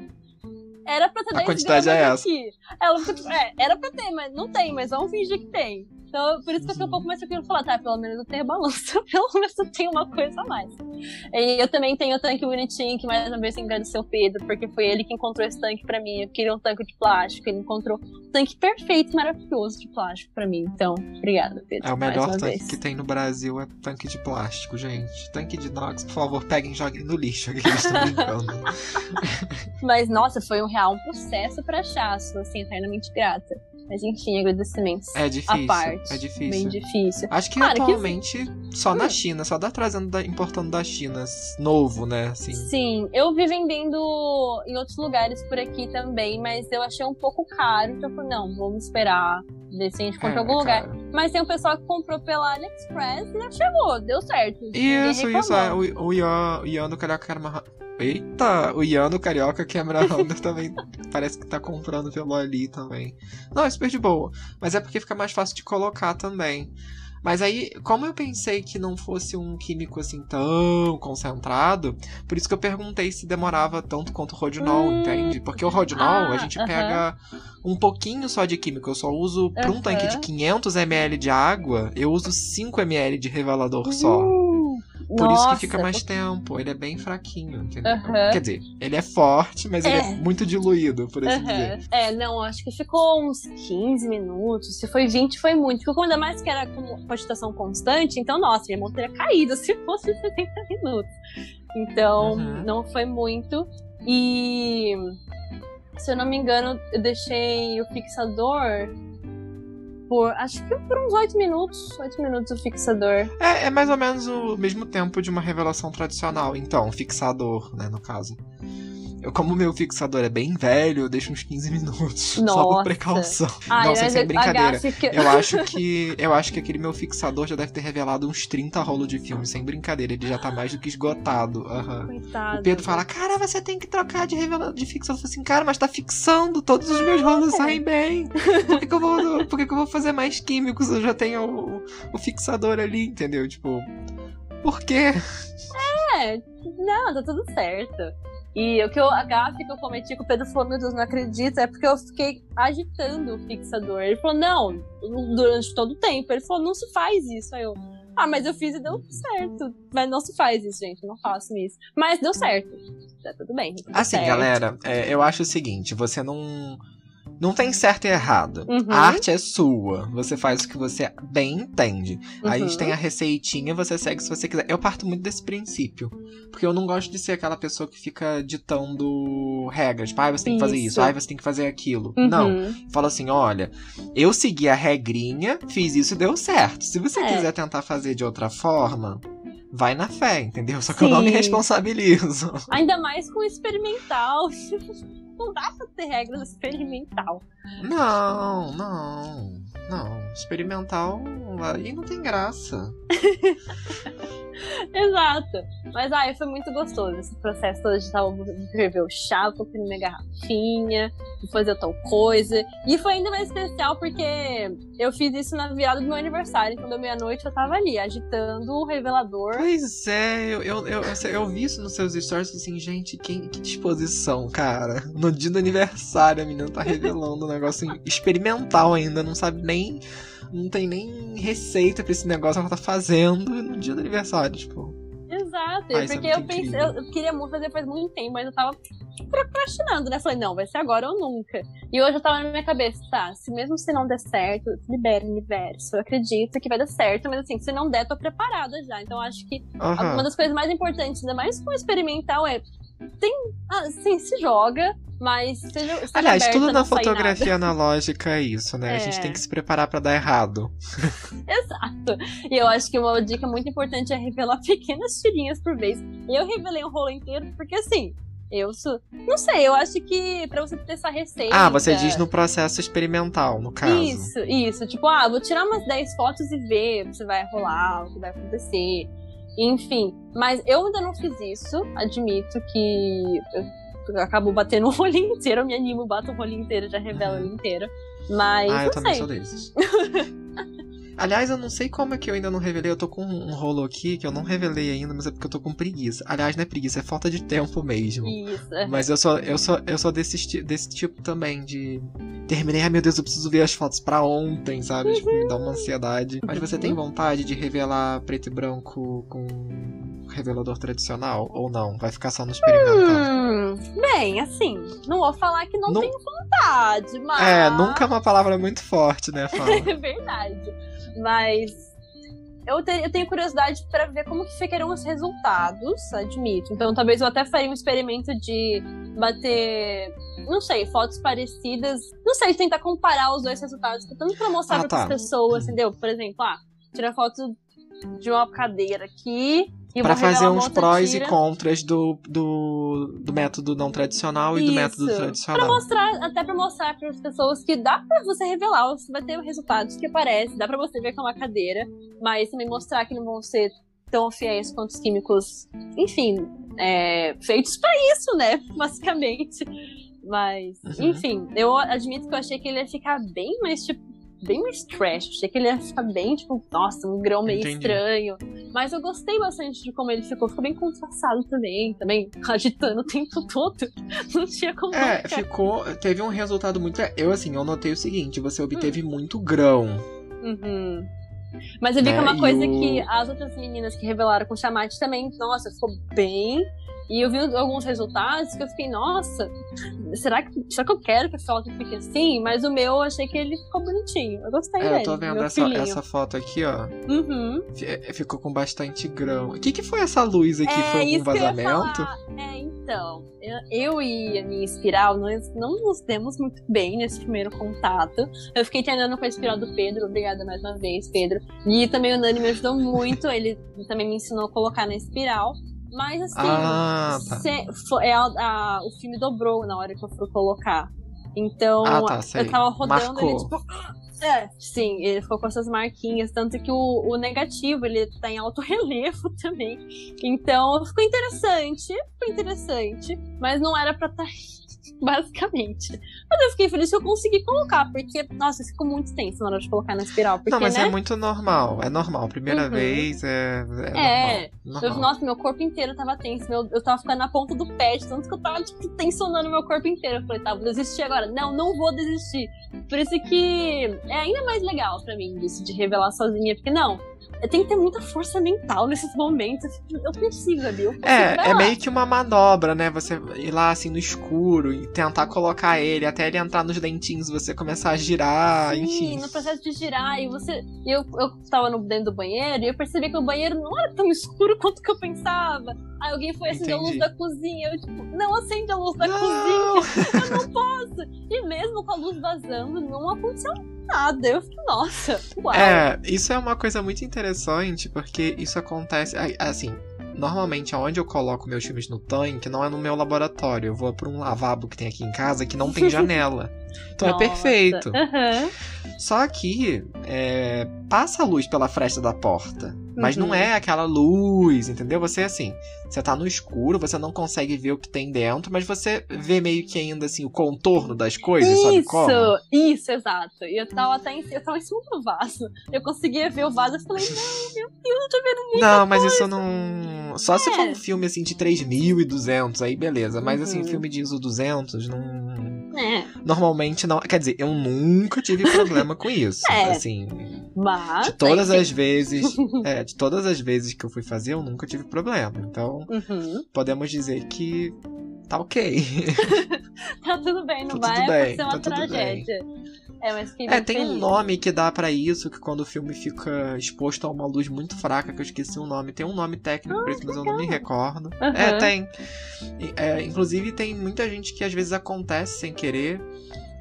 Speaker 2: Era pra ter 10
Speaker 1: a quantidade é essa.
Speaker 2: aqui. Ela, é, era pra ter, mas não tem, mas vamos fingir que tem. Então, por isso que eu fiquei um pouco mais tranquilo falar, tá, pelo menos eu tenho balança, pelo menos eu tenho uma coisa a mais. E eu também tenho o tanque bonitinho, que mais uma vez tem que agradecer o Pedro, porque foi ele que encontrou esse tanque pra mim. Eu queria um tanque de plástico, ele encontrou um tanque perfeito, maravilhoso de plástico pra mim. Então, obrigada, Pedro.
Speaker 1: É o melhor tanque
Speaker 2: vez.
Speaker 1: que tem no Brasil, é tanque de plástico, gente. Tanque de inox, por favor, peguem e joguem no lixo, que eles estão brincando.
Speaker 2: Mas, nossa, foi um real um processo pra achar, sou assim, eternamente grata. Mas enfim, agradecimentos.
Speaker 1: É difícil.
Speaker 2: A parte.
Speaker 1: É difícil.
Speaker 2: Bem difícil.
Speaker 1: Acho que claro atualmente que... só na China, só dá trazendo, da, importando da China novo, né? Assim.
Speaker 2: Sim, eu vi vendendo em outros lugares por aqui também, mas eu achei um pouco caro, então eu falei, não, vamos esperar, ver se a gente compra em é, algum lugar. Mas tem um pessoal que comprou pela AliExpress e já chegou, deu certo.
Speaker 1: Isso, isso, é. O, o Ian, o Ian do Caraca era uma Eita, o Ian do Carioca Cameron também parece que tá comprando pelo ali também. Não, é super de boa. Mas é porque fica mais fácil de colocar também. Mas aí, como eu pensei que não fosse um químico assim tão concentrado, por isso que eu perguntei se demorava tanto quanto o Rodinol, hum, entende? Porque o Rodinol, ah, a gente uh -huh. pega um pouquinho só de químico. Eu só uso, para um uh -huh. tanque de 500 ml de água, eu uso 5 ml de revelador só. Uh. Por Nossa, isso que fica mais tempo. Ele é bem fraquinho, entendeu? Quer dizer, ele é forte, mas é. ele é muito diluído, por assim dizer.
Speaker 2: É, não, acho que ficou uns 15 minutos. Se foi 20, foi muito. Porque ainda mais que era com agitação constante, então, nossa, minha mão teria caído se fosse 70 minutos. Então, uhum. não foi muito. E se eu não me engano, eu deixei o fixador por. Acho que por uns 8 minutos. 8 minutos o fixador.
Speaker 1: É, é mais ou menos o mesmo tempo de uma revelação tradicional, então, fixador, né, no caso. Eu, como o meu fixador é bem velho, eu deixo uns 15 minutos. Nossa. Só por precaução.
Speaker 2: Ai,
Speaker 1: Nossa, sem brincadeira. Que... Eu acho que. Eu acho que aquele meu fixador já deve ter revelado uns 30 rolos de filme, sem brincadeira. Ele já tá mais do que esgotado. Uhum.
Speaker 2: Coitado.
Speaker 1: O Pedro fala, cara, você tem que trocar de revelador de fixador. Eu falo assim, cara, mas tá fixando, todos os meus rolos é. saem bem. Por que, que eu vou. Por que, que eu vou fazer mais químicos? Eu já tenho o, o fixador ali, entendeu? Tipo. Por quê?
Speaker 2: É, não, tá tudo certo. E o que eu, a gafe que eu cometi com o Pedro falou, meu Deus, não acredito, é porque eu fiquei agitando o fixador. Ele falou, não, durante todo o tempo. Ele falou, não se faz isso. Aí eu, ah, mas eu fiz e deu certo. Mas não se faz isso, gente, não faço isso. Mas deu certo. Tá tudo bem. Tudo
Speaker 1: assim,
Speaker 2: certo.
Speaker 1: galera, é, eu acho o seguinte, você não Não tem certo e errado.
Speaker 2: Uhum.
Speaker 1: A arte é sua. Você faz o que você bem entende. A gente
Speaker 2: Uhum.
Speaker 1: tem a receitinha, você segue se você quiser. Eu parto muito desse princípio. Porque eu não gosto de ser aquela pessoa que fica ditando regras. Tipo, ah, você tem que fazer isso,
Speaker 2: Isso.
Speaker 1: ah, você tem que fazer aquilo.
Speaker 2: Uhum.
Speaker 1: Não. Fala assim, olha, eu segui a regrinha, fiz isso e deu certo. Se você
Speaker 2: É.
Speaker 1: quiser tentar fazer de outra forma, vai na fé, entendeu? Só que eu não me
Speaker 2: Sim.
Speaker 1: responsabilizo.
Speaker 2: Ainda mais com experimental. Não dá pra ter regras experimental.
Speaker 1: Não, não, não. Experimental aí não tem graça.
Speaker 2: Exato. Mas ai, foi muito gostoso esse processo todo de tal, escrever o chá, comprar minha garrafinha, fazer tal coisa. E foi ainda mais especial porque eu fiz isso na virada do meu aniversário. Então, da meia-noite eu tava ali, agitando o revelador.
Speaker 1: Pois é, eu, eu, eu, eu, eu vi isso nos seus stories assim, gente, que, que disposição, cara. No dia do aniversário, a menina tá revelando um negócio experimental ainda, não sabe nem. Não tem nem receita pra esse negócio que ela tá fazendo no dia do aniversário, tipo.
Speaker 2: Exato.
Speaker 1: Ah, isso é
Speaker 2: porque eu
Speaker 1: muito
Speaker 2: pensei, eu, eu queria muito fazer faz muito tempo, mas eu tava procrastinando, né? Falei, não, vai ser agora ou nunca. E hoje eu tava na minha cabeça, tá, se mesmo se não der certo, libera o universo. Eu acredito que vai dar certo, mas assim, se não der, tô preparada já. Então acho que uma das coisas mais importantes, ainda mais com experimental, é. Tem. Assim, se joga, mas seja. seja
Speaker 1: Aliás,
Speaker 2: aberta
Speaker 1: tudo na fotografia analógica é isso, né? A gente
Speaker 2: É.
Speaker 1: tem que se preparar pra dar errado.
Speaker 2: Exato. E eu acho que uma dica muito importante é revelar pequenas tirinhas por vez. Eu revelei um rolo inteiro, porque assim. Eu sou. Não sei, eu acho que pra você ter essa receita.
Speaker 1: Ah, você diz no processo experimental, no caso.
Speaker 2: Isso, isso. Tipo, ah, vou tirar umas 10 fotos e ver se vai rolar, o que vai acontecer. Enfim. Mas eu ainda não fiz isso. Admito que eu acabo batendo o rolinho inteiro. Eu me animo, bato o rolinho inteiro, já revelo ele inteiro. Mas
Speaker 1: Ah, eu
Speaker 2: não
Speaker 1: também
Speaker 2: sei.
Speaker 1: sou desses. Aliás, eu não sei como é que eu ainda não revelei. Eu tô com um rolo aqui que eu não revelei ainda, mas é porque eu tô com preguiça. Aliás, não é preguiça, é falta de tempo mesmo.
Speaker 2: Isso.
Speaker 1: Mas eu sou, eu sou, eu sou desse, desse tipo também, de. Terminei, ai meu Deus, eu preciso ver as fotos pra ontem, sabe? Tipo, me dá uma ansiedade. Mas você tem vontade de revelar preto e branco com revelador tradicional? Ou não? Vai ficar só no experimental?
Speaker 2: Hum, bem, assim, não vou falar que não,
Speaker 1: Não-
Speaker 2: tenho vontade, mas.
Speaker 1: É, nunca é uma palavra muito forte, né, Fala?
Speaker 2: É verdade. Mas eu, te- eu tenho curiosidade pra ver como que ficariam os resultados, admito. Então talvez eu até faria um experimento de bater, não sei, fotos parecidas. Não sei, tentar comparar os dois resultados, tanto pra mostrar
Speaker 1: Ah,
Speaker 2: pra outras
Speaker 1: tá.
Speaker 2: pessoas, entendeu? Por exemplo, ah, tirar foto de uma cadeira aqui
Speaker 1: Pra
Speaker 2: revelar
Speaker 1: fazer uns prós
Speaker 2: tira.
Speaker 1: e contras do, do, do método não tradicional e do
Speaker 2: Isso.
Speaker 1: método
Speaker 2: Pra
Speaker 1: tradicional.
Speaker 2: mostrar, até pra mostrar para as pessoas que dá pra você revelar, você vai ter resultados que aparecem, dá pra você ver que é uma cadeira, mas também mostrar que não vão ser tão fiéis quanto os químicos, enfim, é, feitos pra isso, né? Basicamente. Mas,
Speaker 1: Uhum.
Speaker 2: enfim, eu admito que eu achei que ele ia ficar bem mais, tipo, bem mais trash. Achei que ele ia ficar bem, tipo, nossa, um grão meio
Speaker 1: Entendi.
Speaker 2: estranho. Mas eu gostei bastante de como ele ficou. Ficou bem contrastado também, também agitando o tempo todo. Não tinha como
Speaker 1: É,
Speaker 2: ficar.
Speaker 1: ficou. Teve um resultado muito. Eu, assim, eu notei o seguinte: você obteve
Speaker 2: Hum.
Speaker 1: muito grão.
Speaker 2: Uhum. Mas eu vi que é uma coisa
Speaker 1: o-
Speaker 2: que as outras meninas que revelaram com o chamate também, nossa, ficou bem. E eu vi alguns resultados que eu fiquei, nossa, será que, será que eu quero que a foto fique assim? Mas o meu eu achei que ele ficou bonitinho. Eu gostei
Speaker 1: É,
Speaker 2: dele.
Speaker 1: eu tô vendo essa,
Speaker 2: filhinho.
Speaker 1: essa foto aqui, ó.
Speaker 2: Uhum.
Speaker 1: É, Ficou com bastante grão. O que, que foi essa luz aqui?
Speaker 2: É
Speaker 1: foi algum vazamento?
Speaker 2: É, então, eu, eu e a minha espiral, nós não nos demos muito bem nesse primeiro contato. Eu fiquei treinando com a espiral do Pedro, obrigada mais uma vez, Pedro. E também o Nani me ajudou muito, ele também me ensinou a colocar na espiral. Mas assim,
Speaker 1: Ah, tá.
Speaker 2: se- fo- é a- o filme dobrou na hora que eu fui colocar. Então,
Speaker 1: Ah, tá,
Speaker 2: eu tava rodando ele, tipo. É, sim, ele ficou com essas marquinhas, tanto que o, o negativo ele tá em alto relevo também. Então ficou interessante, ficou interessante, mas não era pra estar basicamente. Mas eu fiquei feliz que eu consegui colocar, porque, nossa, ficou muito tenso na hora de colocar na espiral. Porque,
Speaker 1: Não, mas
Speaker 2: né?
Speaker 1: é muito normal. É normal. Primeira
Speaker 2: Uhum.
Speaker 1: vez é. É.
Speaker 2: É.
Speaker 1: normal,
Speaker 2: Eu-
Speaker 1: normal.
Speaker 2: nossa, meu corpo inteiro tava tenso. Meu, eu tava ficando na ponta do pé, de tanto que eu tava, tipo, tensionando meu corpo inteiro. Eu falei, tá, vou desistir agora. Não, não vou desistir. Por isso que é ainda mais legal pra mim isso de revelar sozinha, porque não, tem que ter muita força mental nesses momentos. Eu consigo, ali. Eu consigo,
Speaker 1: é, é meio que uma manobra, né? Você ir lá assim no escuro e tentar colocar ele até ele entrar nos dentinhos, você começar a girar,
Speaker 2: Sim,
Speaker 1: enfim.
Speaker 2: no processo de girar, e você. Eu, eu tava no, dentro do banheiro e eu percebi que o banheiro não era tão escuro quanto que eu pensava. Aí alguém foi acender Entendi. a luz da cozinha. Eu, tipo, não acende a luz da não! cozinha. Eu não posso. E mesmo com a luz vazando, não aconteceu nada. Eu fiquei, nossa, uau.
Speaker 1: É, isso é uma coisa muito interessante, porque isso acontece. Assim, normalmente aonde eu coloco meus filmes no tanque não é no meu laboratório. Eu vou para um lavabo que tem aqui em casa que não tem janela. Então é Nossa. é perfeito. Uhum. Só que é, passa a luz pela fresta da porta. Mas uhum. não é aquela luz, entendeu? Você assim, você tá no escuro, você não consegue ver o que tem dentro, mas você vê meio que ainda assim o contorno das coisas,
Speaker 2: isso,
Speaker 1: sabe como?
Speaker 2: Isso, exato. E eu tava até em, eu tava em cima do vaso. Eu conseguia ver o vaso e falei, não, meu Deus, eu tô vendo muita
Speaker 1: Não, mas
Speaker 2: coisa.
Speaker 1: isso não. Só é. se for um filme assim de 3.200, aí beleza. Mas assim, uhum. assim, filme de ISO 200, não. É. Normalmente não. Quer dizer, eu nunca tive problema com isso. É. Assim.
Speaker 2: Mas.
Speaker 1: De todas as vezes. é, de todas as vezes que eu fui fazer, eu nunca tive problema. Então, uhum. podemos dizer que tá ok.
Speaker 2: tá tudo bem, não tá vai bem, ser uma tá tragédia. É, mas
Speaker 1: É, tem feliz. um nome que dá para isso, que quando o filme fica exposto a uma luz muito fraca, que eu esqueci o nome. Tem um nome técnico ah, pra isso, mas eu não me recordo. Uhum. É, tem. É, inclusive, tem muita gente que às vezes acontece sem querer.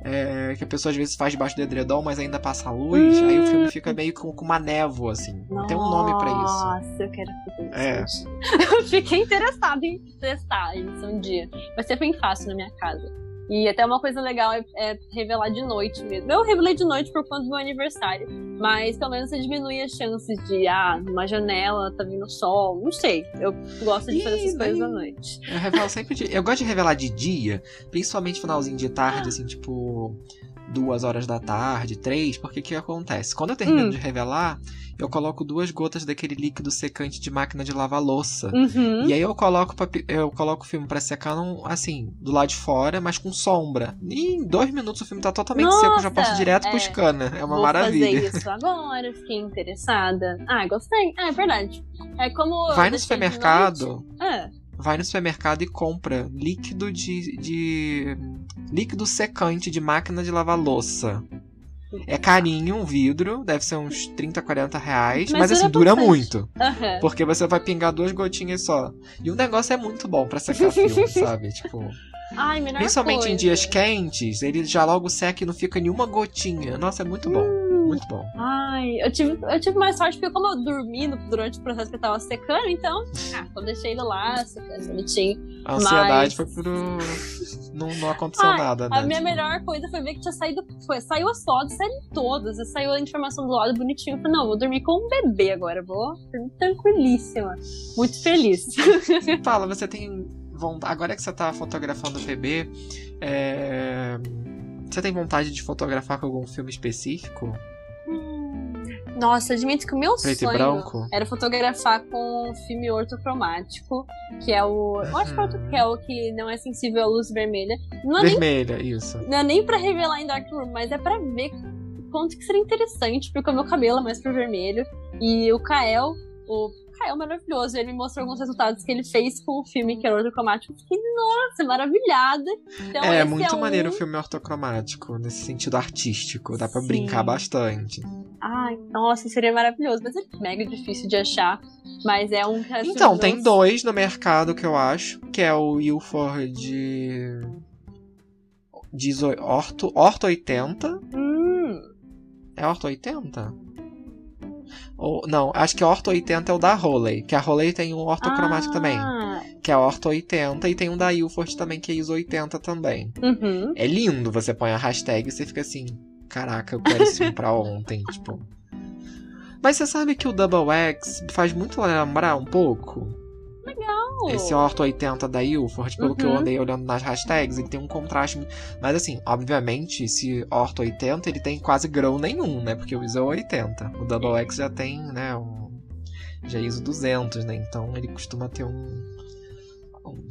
Speaker 1: É, que a pessoa às vezes faz debaixo do edredom, mas ainda passa a luz. Hum. Aí o filme fica meio com, com uma névoa, assim. Nossa, Tem um nome para isso.
Speaker 2: Nossa, eu quero fazer isso. É. eu fiquei interessada em testar isso um dia. Vai ser bem fácil na minha casa. E até uma coisa legal é, é, revelar de noite mesmo. Eu revelei de noite por conta do meu aniversário, mas pelo menos você diminui as chances de, ah, numa janela tá vindo sol. Não sei. Eu gosto de fazer essas coisas à noite.
Speaker 1: Eu revelo sempre de. Eu gosto de revelar de dia, principalmente finalzinho de tarde, assim, tipo duas horas da tarde, três, porque o que acontece? Quando eu termino hum. de revelar, eu coloco duas gotas daquele líquido secante de máquina de lavar louça. Uhum. E aí eu coloco eu coloco o filme para secar num, assim, do lado de fora, mas com sombra. E em dois minutos o filme tá totalmente
Speaker 2: Nossa,
Speaker 1: seco, eu já posso direto é, pro scanner. É uma
Speaker 2: vou
Speaker 1: maravilha.
Speaker 2: fazer isso agora, fiquei interessada. Ah, gostei. Ah, é verdade. É como.
Speaker 1: Vai no supermercado. É vai no supermercado e compra líquido de, de líquido secante de máquina de lavar louça. É carinho, um vidro, deve ser uns 30, 40 reais, mas, mas assim, dura muito. Uhum. Porque você vai pingar duas gotinhas só. E o negócio é muito bom para secar filme, sabe? Tipo.
Speaker 2: Ai,
Speaker 1: Principalmente
Speaker 2: coisa.
Speaker 1: em dias quentes, ele já logo seca e não fica nenhuma gotinha. Nossa, é muito bom. Hum. Muito bom.
Speaker 2: Ai, eu tive, eu tive mais sorte porque como eu dormi durante o processo que eu tava secando, então, ah, eu deixei ele lá, secando bonitinho.
Speaker 1: A ansiedade Mas... foi pro. não, não aconteceu Ai, nada, né?
Speaker 2: A minha tipo... melhor coisa foi ver que tinha saído. Foi, saiu as fotos, saíram todas. Saiu a informação do lado bonitinho. Eu falei, não, vou dormir com um bebê agora. Vou dormir tranquilíssima. Muito feliz.
Speaker 1: Fala, você tem vontade. Agora que você tá fotografando o bebê, é... você tem vontade de fotografar com algum filme específico?
Speaker 2: Nossa, admito que o meu
Speaker 1: Preto
Speaker 2: sonho era fotografar com um filme ortocromático, que é o. Eu acho que é o que não é sensível à luz vermelha. Não é
Speaker 1: vermelha,
Speaker 2: nem,
Speaker 1: isso.
Speaker 2: Não é nem pra revelar em Darkroom, mas é pra ver quanto que seria interessante, porque o meu cabelo é mais pro vermelho. E o Kael, o Kael maravilhoso. Ele me mostrou alguns resultados que ele fez com o filme que era ortocromático. Fiquei, nossa, maravilhada.
Speaker 1: Então, é, muito é maneiro um... o filme ortocromático, nesse sentido artístico. Dá pra Sim. brincar bastante.
Speaker 2: Ai, nossa, seria maravilhoso. Mas é mega difícil de achar. Mas é um.
Speaker 1: Então, tem dois no mercado que eu acho, que é o Ilford de. de Orto, Orto 80.
Speaker 2: Hum.
Speaker 1: É Orto 80? Ou, não, acho que o Orto 80 é o da Roley, que a Roley tem um ortocromático ah. também. Que é o Orto 80 e tem um da Ilford também, que é ISO 80 também.
Speaker 2: Uhum.
Speaker 1: É lindo, você põe a hashtag e você fica assim, caraca, eu quero isso pra ontem, tipo. Mas você sabe que o Double X faz muito lembrar um pouco?
Speaker 2: Legal!
Speaker 1: Esse Orto 80 da Ilford, pelo uhum. que eu uhum. andei olhando nas hashtags, ele tem um contraste. Mas assim, obviamente, esse Orto 80 ele tem quase grão nenhum, né? Porque o ISO é 80. O Double X já tem, né? Um, já é ISO 200, né? Então ele costuma ter um, um,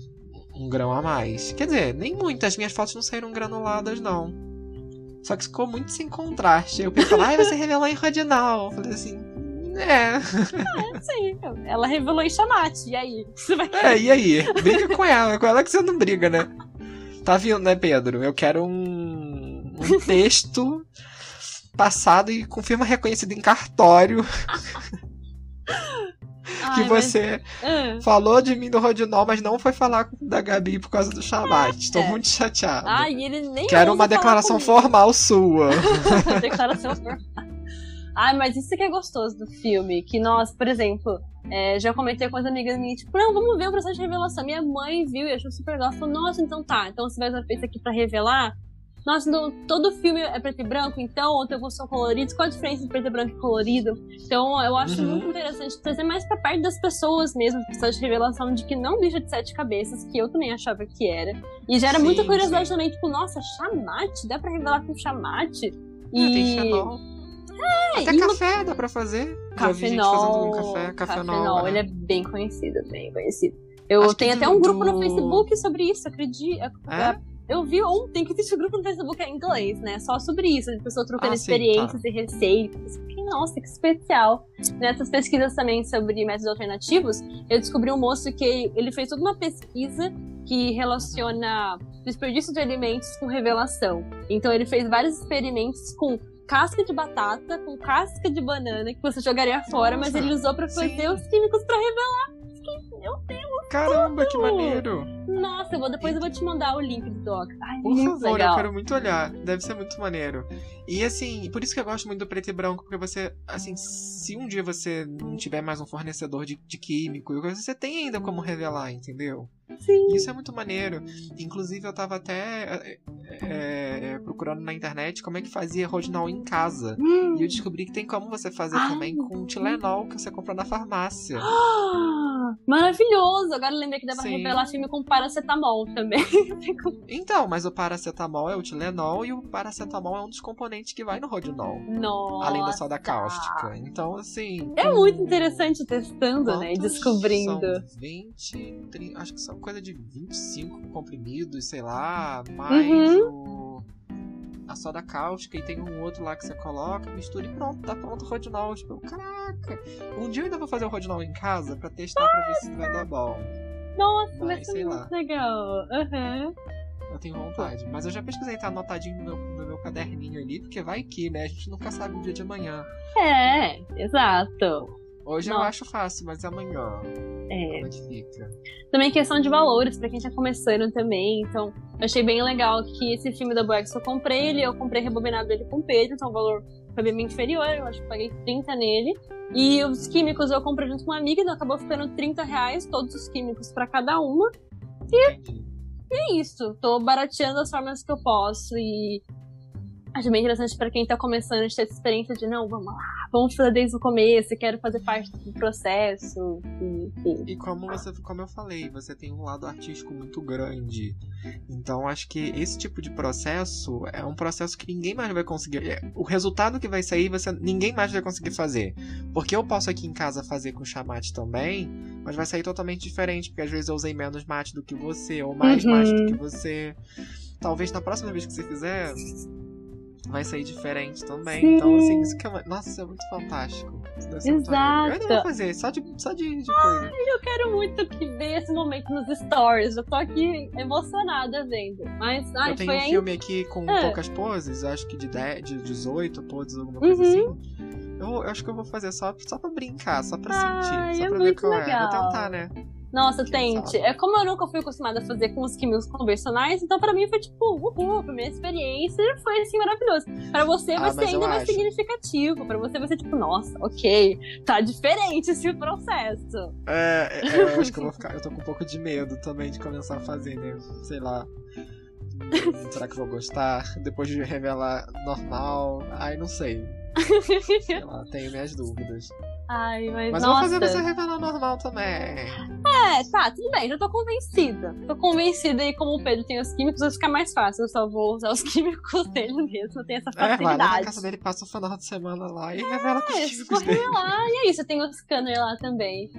Speaker 1: um grão a mais. Quer dizer, nem muitas. As minhas fotos não saíram granuladas, não. Só que ficou muito sem contraste. Aí o Pedro falou, ai, você revelou em Rodinal. Eu falei assim, é.
Speaker 2: É, sim. Ela revelou em Chamate. E aí? Você vai
Speaker 1: É, e aí? Briga com ela. Com ela que você não briga, né? Tá vindo, né, Pedro? Eu quero um, um texto passado e com firma reconhecida em cartório que
Speaker 2: Ai, mas-
Speaker 1: você
Speaker 2: Ah.
Speaker 1: falou de mim do Rodinol, mas não foi falar da Gabi por causa do chamate. Tô
Speaker 2: É.
Speaker 1: muito chateado.
Speaker 2: Ai, ele nem
Speaker 1: Quero uma declaração
Speaker 2: comigo.
Speaker 1: formal sua.
Speaker 2: declaração formal. Ai, mas isso que é gostoso do filme. Que nós, por exemplo, é, já comentei com as amigas minhas, tipo, não, vamos ver o processo de revelação. Minha mãe viu e achou super legal. Falou, nossa, então tá. Então você vai usar isso aqui pra revelar. Nossa, não, todo filme é preto e branco, então, ou tem alguns são coloridos. Qual a diferença entre preto e branco e colorido? Então, eu acho
Speaker 1: Uhum.
Speaker 2: muito interessante trazer mais pra parte das pessoas mesmo, processo de revelação de que não bicho de sete cabeças, que eu também achava que era. E gera
Speaker 1: Sim,
Speaker 2: muita curiosidade
Speaker 1: sim.
Speaker 2: também, tipo, nossa, chamate? Dá pra revelar com chamate?
Speaker 1: Ah, tem fenol. Até
Speaker 2: e uma-
Speaker 1: café dá pra fazer.
Speaker 2: Cafenol.
Speaker 1: café. Cafenol.
Speaker 2: Cafenol,
Speaker 1: né?
Speaker 2: ele é bem conhecido, bem conhecido. Eu
Speaker 1: Acho
Speaker 2: tenho
Speaker 1: do-
Speaker 2: até um grupo no
Speaker 1: do-
Speaker 2: Facebook sobre isso, acredita?
Speaker 1: É?
Speaker 2: Eu vi ontem que existe um grupo no Facebook em inglês, né? Só sobre isso, de pessoa trocando
Speaker 1: Ah, sim,
Speaker 2: experiências e receitas. Fiquei, Nossa, que especial. Nessas pesquisas também sobre métodos alternativos, eu descobri um moço que ele fez toda uma pesquisa que relaciona desperdício de alimentos com revelação. Então ele fez vários experimentos com casca de batata, com casca de banana, que você jogaria fora, mas
Speaker 1: Nossa,
Speaker 2: ele usou pra fazer
Speaker 1: sim.
Speaker 2: os químicos pra revelar. Fiquei, Meu
Speaker 1: Caramba, que maneiro.
Speaker 2: nossa, eu vou, depois eu vou te mandar o link do doc. Ai,
Speaker 1: Por favor,
Speaker 2: legal.
Speaker 1: eu quero muito olhar. Deve ser muito maneiro. E assim, por isso que eu gosto muito do preto e branco, porque você, assim, se um dia você não tiver mais um fornecedor de, de químico, você tem ainda como revelar, entendeu?
Speaker 2: Sim.
Speaker 1: Isso é muito maneiro. Inclusive, eu tava até é, é, procurando na internet como é que fazia rodinol em casa.
Speaker 2: Hum.
Speaker 1: E eu descobri que tem como você fazer
Speaker 2: Ai,
Speaker 1: também com Tilenol que você compra na farmácia.
Speaker 2: Ah, Maravilhoso! Agora eu lembrei que dá pra revelar com paracetamol também.
Speaker 1: Então, mas o paracetamol é o Tilenol e o paracetamol é um dos componentes que vai no rodinol.
Speaker 2: Nossa.
Speaker 1: Além da soda cáustica. Então, assim.
Speaker 2: É muito interessante testando, né? E descobrindo.
Speaker 1: São 20, 30, acho que são coisa de 25 comprimidos, sei lá, mais
Speaker 2: Uhum.
Speaker 1: o, a soda cáustica e tem um outro lá que você coloca, mistura e pronto, tá pronto o rodinol. Tipo, caraca! Um dia eu ainda vou fazer o rodinol em casa pra testar pra ver se vai dar bom.
Speaker 2: Nossa,
Speaker 1: Mas,
Speaker 2: ser
Speaker 1: sei lá.
Speaker 2: legal. Aham.
Speaker 1: Eu tenho vontade. Mas eu já pesquisei, tá anotadinho no meu, no meu caderninho ali, porque vai que, né? A gente nunca sabe o dia de amanhã.
Speaker 2: É, exato.
Speaker 1: Hoje eu
Speaker 2: Nossa.
Speaker 1: acho fácil, mas amanhã,
Speaker 2: É.
Speaker 1: como é fica?
Speaker 2: Também questão de valores, pra quem tá começando também. Então, eu achei bem legal que esse filme da Boex eu comprei ele, eu comprei rebobinado ele com Pedro, então o valor foi bem inferior, eu acho que paguei 30 nele. E os químicos eu comprei junto com uma amiga, então acabou ficando 30 reais, todos os químicos pra cada uma.
Speaker 1: Entendi.
Speaker 2: é isso. Tô barateando as formas que eu posso e acho bem interessante pra quem tá começando a ter essa experiência de não, vamos lá, vamos fazer desde o começo, quero fazer parte do processo, e.
Speaker 1: E como você, como eu falei, você tem um lado artístico muito grande. Então acho que esse tipo de processo é um processo que ninguém mais vai conseguir. é, O resultado que vai sair, você ninguém mais vai conseguir fazer. Porque eu posso aqui em casa fazer com chamate também, mas vai sair totalmente diferente, porque às vezes eu usei menos mate do que você, ou mais
Speaker 2: Uhum.
Speaker 1: mate do que você. Talvez na próxima vez que você fizer, vai sair diferente também.
Speaker 2: Sim.
Speaker 1: Então, assim, isso que é. Nossa, isso é muito fantástico. Maneiro. Eu ainda vou
Speaker 2: Exato.
Speaker 1: fazer, só de, só de, de coisa.
Speaker 2: Eu quero muito que ver esse momento nos stories. Eu tô aqui emocionada vendo. Mas, ai,
Speaker 1: eu tenho um
Speaker 2: aí.
Speaker 1: filme aqui com
Speaker 2: Ah.
Speaker 1: poucas poses, acho que de, 10, de 18 poses, alguma coisa
Speaker 2: Uhum.
Speaker 1: assim. Eu, eu acho que eu vou fazer só, só pra brincar, só pra
Speaker 2: Ai,
Speaker 1: sentir, só
Speaker 2: é
Speaker 1: pra ver qual é.
Speaker 2: legal.
Speaker 1: Vou tentar, né?
Speaker 2: Nossa, tente. É como eu nunca fui acostumada a fazer com os químicos convencionais, então pra mim foi tipo, uhul, a primeira experiência foi assim maravilhoso. Pra você vai
Speaker 1: Ah,
Speaker 2: ser ainda mais
Speaker 1: acho.
Speaker 2: significativo. Pra você vai ser tipo, nossa, ok, tá diferente esse processo.
Speaker 1: É, é, eu acho que eu vou ficar. Eu tô com um pouco de medo também de começar a fazer, né? Sei lá. Será que vou gostar? Depois de revelar normal. Ai, não sei. Sei lá, tenho minhas dúvidas.
Speaker 2: Ai, mas,
Speaker 1: Mas eu
Speaker 2: nossa.
Speaker 1: vou fazer você revelar normal também.
Speaker 2: É, tá, tudo bem, já tô convencida. Tô convencida e como o Pedro tem os químicos, vai ficar mais fácil. Eu só vou usar os químicos dele mesmo, eu tenho essa
Speaker 1: É, vai lá na
Speaker 2: facilidade.
Speaker 1: casa dele, passa o final de semana lá e revela com os
Speaker 2: É,
Speaker 1: químicos dele.
Speaker 2: revelar. E é isso, eu tenho o scanner lá também.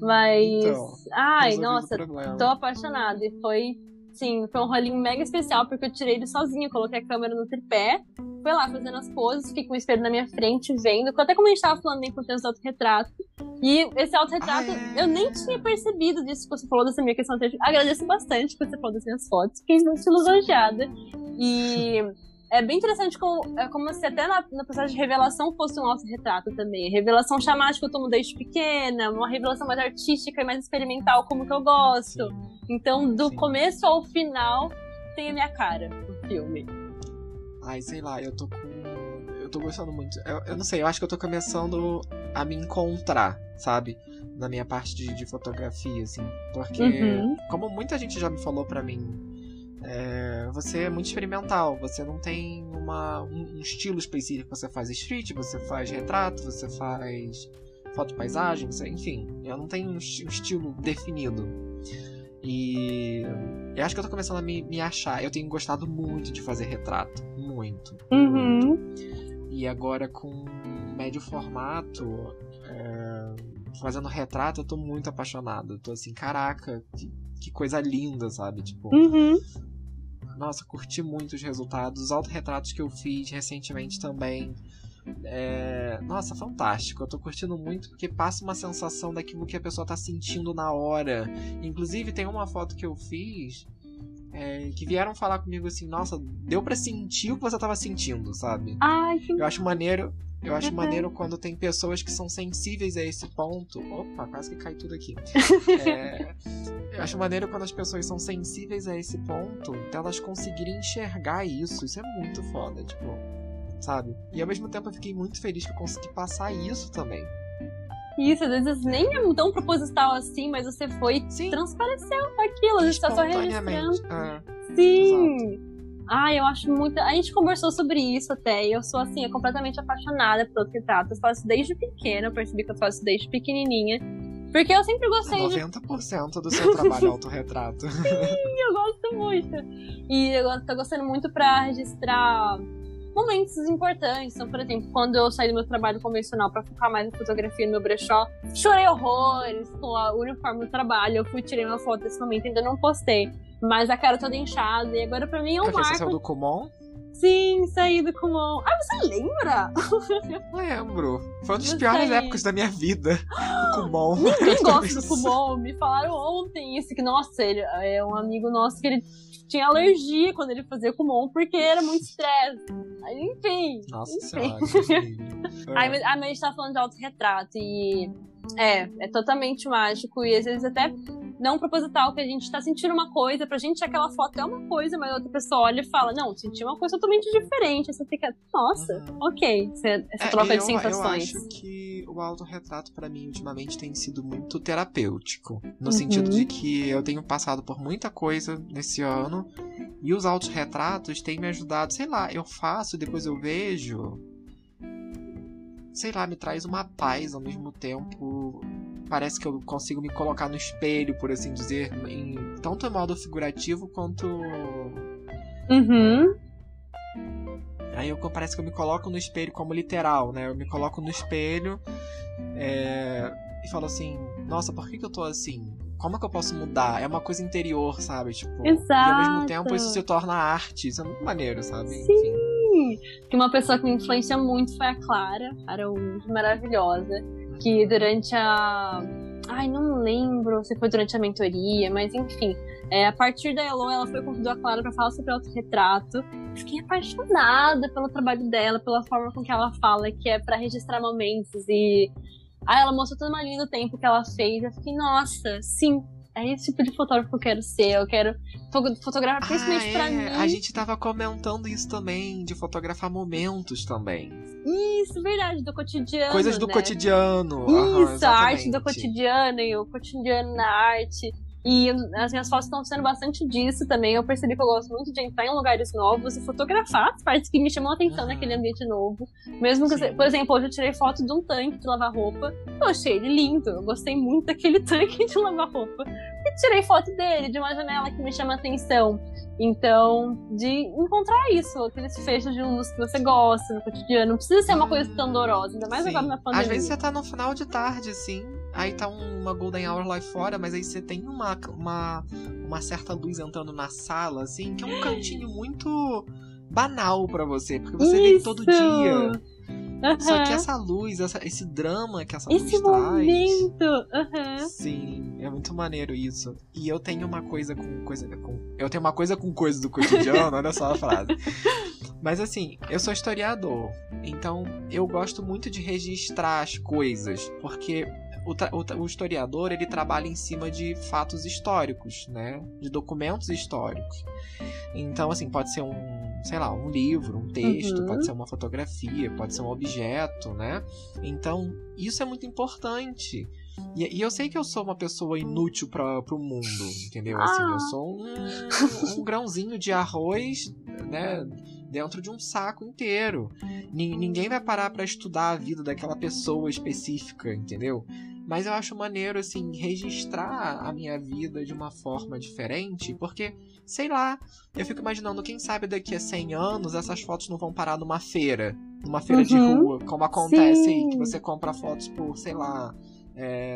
Speaker 2: Mas.
Speaker 1: Então,
Speaker 2: ai, nossa, tô apaixonada. E foi Sim, foi um rolinho mega especial, porque eu tirei ele sozinha, coloquei a câmera no tripé, fui lá fazendo as poses, fiquei com o espelho na minha frente, vendo, até como a gente tava falando da importância do autorretrato. E esse autorretrato, ah, é. eu nem tinha percebido disso que você falou dessa minha questão. Agradeço bastante que você falou das minhas fotos, fiquei muito lisonjeada. E é bem interessante como, é como se até na, na processo de revelação fosse um autorretrato também. Revelação que eu tomo desde pequena, uma revelação mais artística e mais experimental, como que eu gosto. Sim. Então, do Sim. começo ao final, tem a minha cara no filme.
Speaker 1: Ai, sei lá, eu tô com. Eu tô gostando muito. Eu, eu não sei, eu acho que eu tô começando a me encontrar, sabe? Na minha parte de, de fotografia, assim. Porque, uhum. como muita gente já me falou pra mim é, você é muito experimental, você não tem uma, um, um, estilo específico. Você faz street, você faz retrato, você faz foto de paisagem, você, enfim, eu não tenho um, um, estilo definido. E eu acho que eu tô começando a me, me achar. Eu tenho gostado muito de fazer retrato, muito.
Speaker 2: Uhum.
Speaker 1: E agora com médio formato, é, fazendo retrato, eu tô muito apaixonado. Eu tô assim, caraca, que, que coisa linda, sabe? Tipo,
Speaker 2: uhum.
Speaker 1: Nossa, curti muito os resultados. Os autorretratos que eu fiz recentemente também. É... Nossa, fantástico. Eu tô curtindo muito porque passa uma sensação daquilo que a pessoa tá sentindo na hora. Inclusive, tem uma foto que eu fiz é, que vieram falar comigo assim: Nossa, deu para sentir o que você tava sentindo, sabe?
Speaker 2: Ai, que...
Speaker 1: Eu acho maneiro. Eu acho uhum. maneiro quando tem pessoas que são sensíveis a esse ponto. Opa, quase que cai tudo aqui. é, eu acho maneiro quando as pessoas são sensíveis a esse ponto, delas conseguirem enxergar isso. Isso é muito foda, tipo, sabe? E ao mesmo tempo eu fiquei muito feliz que eu consegui passar isso também.
Speaker 2: Isso, às vezes nem é tão proposital assim, mas você foi Sim. transpareceu aquilo, a gente tá só registrando. É. Sim. Exato. Ah, eu acho muito. A gente conversou sobre isso até. E eu sou, assim, completamente apaixonada pelo retrato. Eu faço desde pequena, eu percebi que eu faço desde pequenininha. Porque eu sempre gostei
Speaker 1: 90% de... do seu trabalho é autorretrato.
Speaker 2: Sim, eu gosto muito. E eu tô gostando muito pra registrar momentos importantes. Então, por exemplo, quando eu saí do meu trabalho convencional para focar mais na fotografia no meu brechó, chorei horrores com o uniforme do trabalho. Eu fui tirei uma foto desse momento, ainda não postei. Mas a cara toda inchada. E agora pra mim é um
Speaker 1: Porque
Speaker 2: marco.
Speaker 1: Você saiu do Kumon?
Speaker 2: Sim, saí do Kumon. Ah, você lembra?
Speaker 1: Lembro. Foi uma das piores saí. épocas da minha vida. O Kumon.
Speaker 2: Ninguém gosta do Kumon. Me falaram ontem isso, que, nossa, ele é um amigo nosso que ele tinha alergia quando ele fazia Kumon, porque era muito estresse. Enfim.
Speaker 1: Nossa
Speaker 2: enfim.
Speaker 1: senhora.
Speaker 2: Aí, a gente tá falando de autorretrato e é, é totalmente mágico e às vezes até não proposital, que a gente tá sentindo uma coisa, pra gente aquela foto é uma coisa, mas a outra pessoa olha e fala, não, senti uma coisa totalmente diferente. Aí você fica, nossa, uhum. ok, essa é, troca
Speaker 1: eu,
Speaker 2: de sensações.
Speaker 1: Eu acho que o autorretrato para mim ultimamente tem sido muito terapêutico, no uhum. sentido de que eu tenho passado por muita coisa nesse ano e os autorretratos têm me ajudado, sei lá, eu faço, depois eu vejo, sei lá, me traz uma paz ao mesmo tempo. Parece que eu consigo me colocar no espelho, por assim dizer, em tanto em modo figurativo quanto.
Speaker 2: Uhum.
Speaker 1: Aí eu, parece que eu me coloco no espelho como literal, né? Eu me coloco no espelho é, e falo assim: Nossa, por que, que eu tô assim? Como é que eu posso mudar? É uma coisa interior, sabe? Tipo,
Speaker 2: Exato.
Speaker 1: E ao mesmo tempo isso se torna arte. Isso é muito maneiro, sabe?
Speaker 2: Sim. Enfim que uma pessoa que me influencia muito foi a Clara Araújo, maravilhosa, que durante a. Ai, não lembro se foi durante a mentoria, mas enfim. É, a partir da Elo, ela foi convidou a Clara para falar sobre autorretrato. Fiquei apaixonada pelo trabalho dela, pela forma com que ela fala, que é para registrar momentos e. Ah, ela mostrou todo uma linha do tempo que ela fez. Eu fiquei, nossa, sim, é esse tipo de fotógrafo que eu quero ser. Eu quero fotografar principalmente ah, é. pra mim.
Speaker 1: A gente tava comentando isso também, de fotografar momentos também.
Speaker 2: Isso, verdade, do cotidiano.
Speaker 1: Coisas do
Speaker 2: né?
Speaker 1: cotidiano.
Speaker 2: Isso, Aham, a arte do cotidiano e o cotidiano na arte. E as minhas fotos estão sendo bastante disso também. Eu percebi que eu gosto muito de entrar em lugares novos e fotografar as partes que me chamam a atenção uhum. naquele ambiente novo. Mesmo que, por exemplo, hoje eu tirei foto de um tanque de lavar roupa. Eu achei ele lindo. Eu gostei muito daquele tanque de lavar roupa. E tirei foto dele, de uma janela que me chama a atenção. Então, de encontrar isso, aqueles fechos de luz que você gosta no cotidiano. Não precisa ser uma coisa tão dolorosa, ainda mais Sim. agora na pandemia.
Speaker 1: Às vezes você tá no final de tarde, assim, aí tá uma golden hour lá fora, mas aí você tem uma, uma, uma certa luz entrando na sala, assim, que é um cantinho muito banal para você, porque você Isso. vê todo dia. Uhum. Só que essa luz, essa, esse drama que essa
Speaker 2: esse
Speaker 1: luz
Speaker 2: momento.
Speaker 1: traz. Uhum. Sim, é muito maneiro isso. E eu tenho uma coisa com coisa com. Eu tenho uma coisa com coisa do cotidiano, olha só a frase. Mas assim, eu sou historiador, então eu gosto muito de registrar as coisas, porque o, o, o, historiador ele trabalha em cima de fatos históricos, né? De documentos históricos. Então, assim, pode ser um, sei lá, um livro, um texto, uhum. pode ser uma fotografia, pode ser um objeto, né? Então, isso é muito importante. E, e, eu sei que eu sou uma pessoa inútil para o mundo, entendeu? Assim, eu ah. sou um, um grãozinho de arroz, né? Dentro de um saco inteiro. N ninguém vai parar para estudar a vida daquela pessoa específica, entendeu? Mas eu acho maneiro, assim, registrar a minha vida de uma forma diferente, porque, sei lá, eu fico imaginando, quem sabe daqui a 100 anos essas fotos não vão parar numa feira, numa feira uhum. de rua, como acontece Sim. aí, que você compra fotos por, sei lá,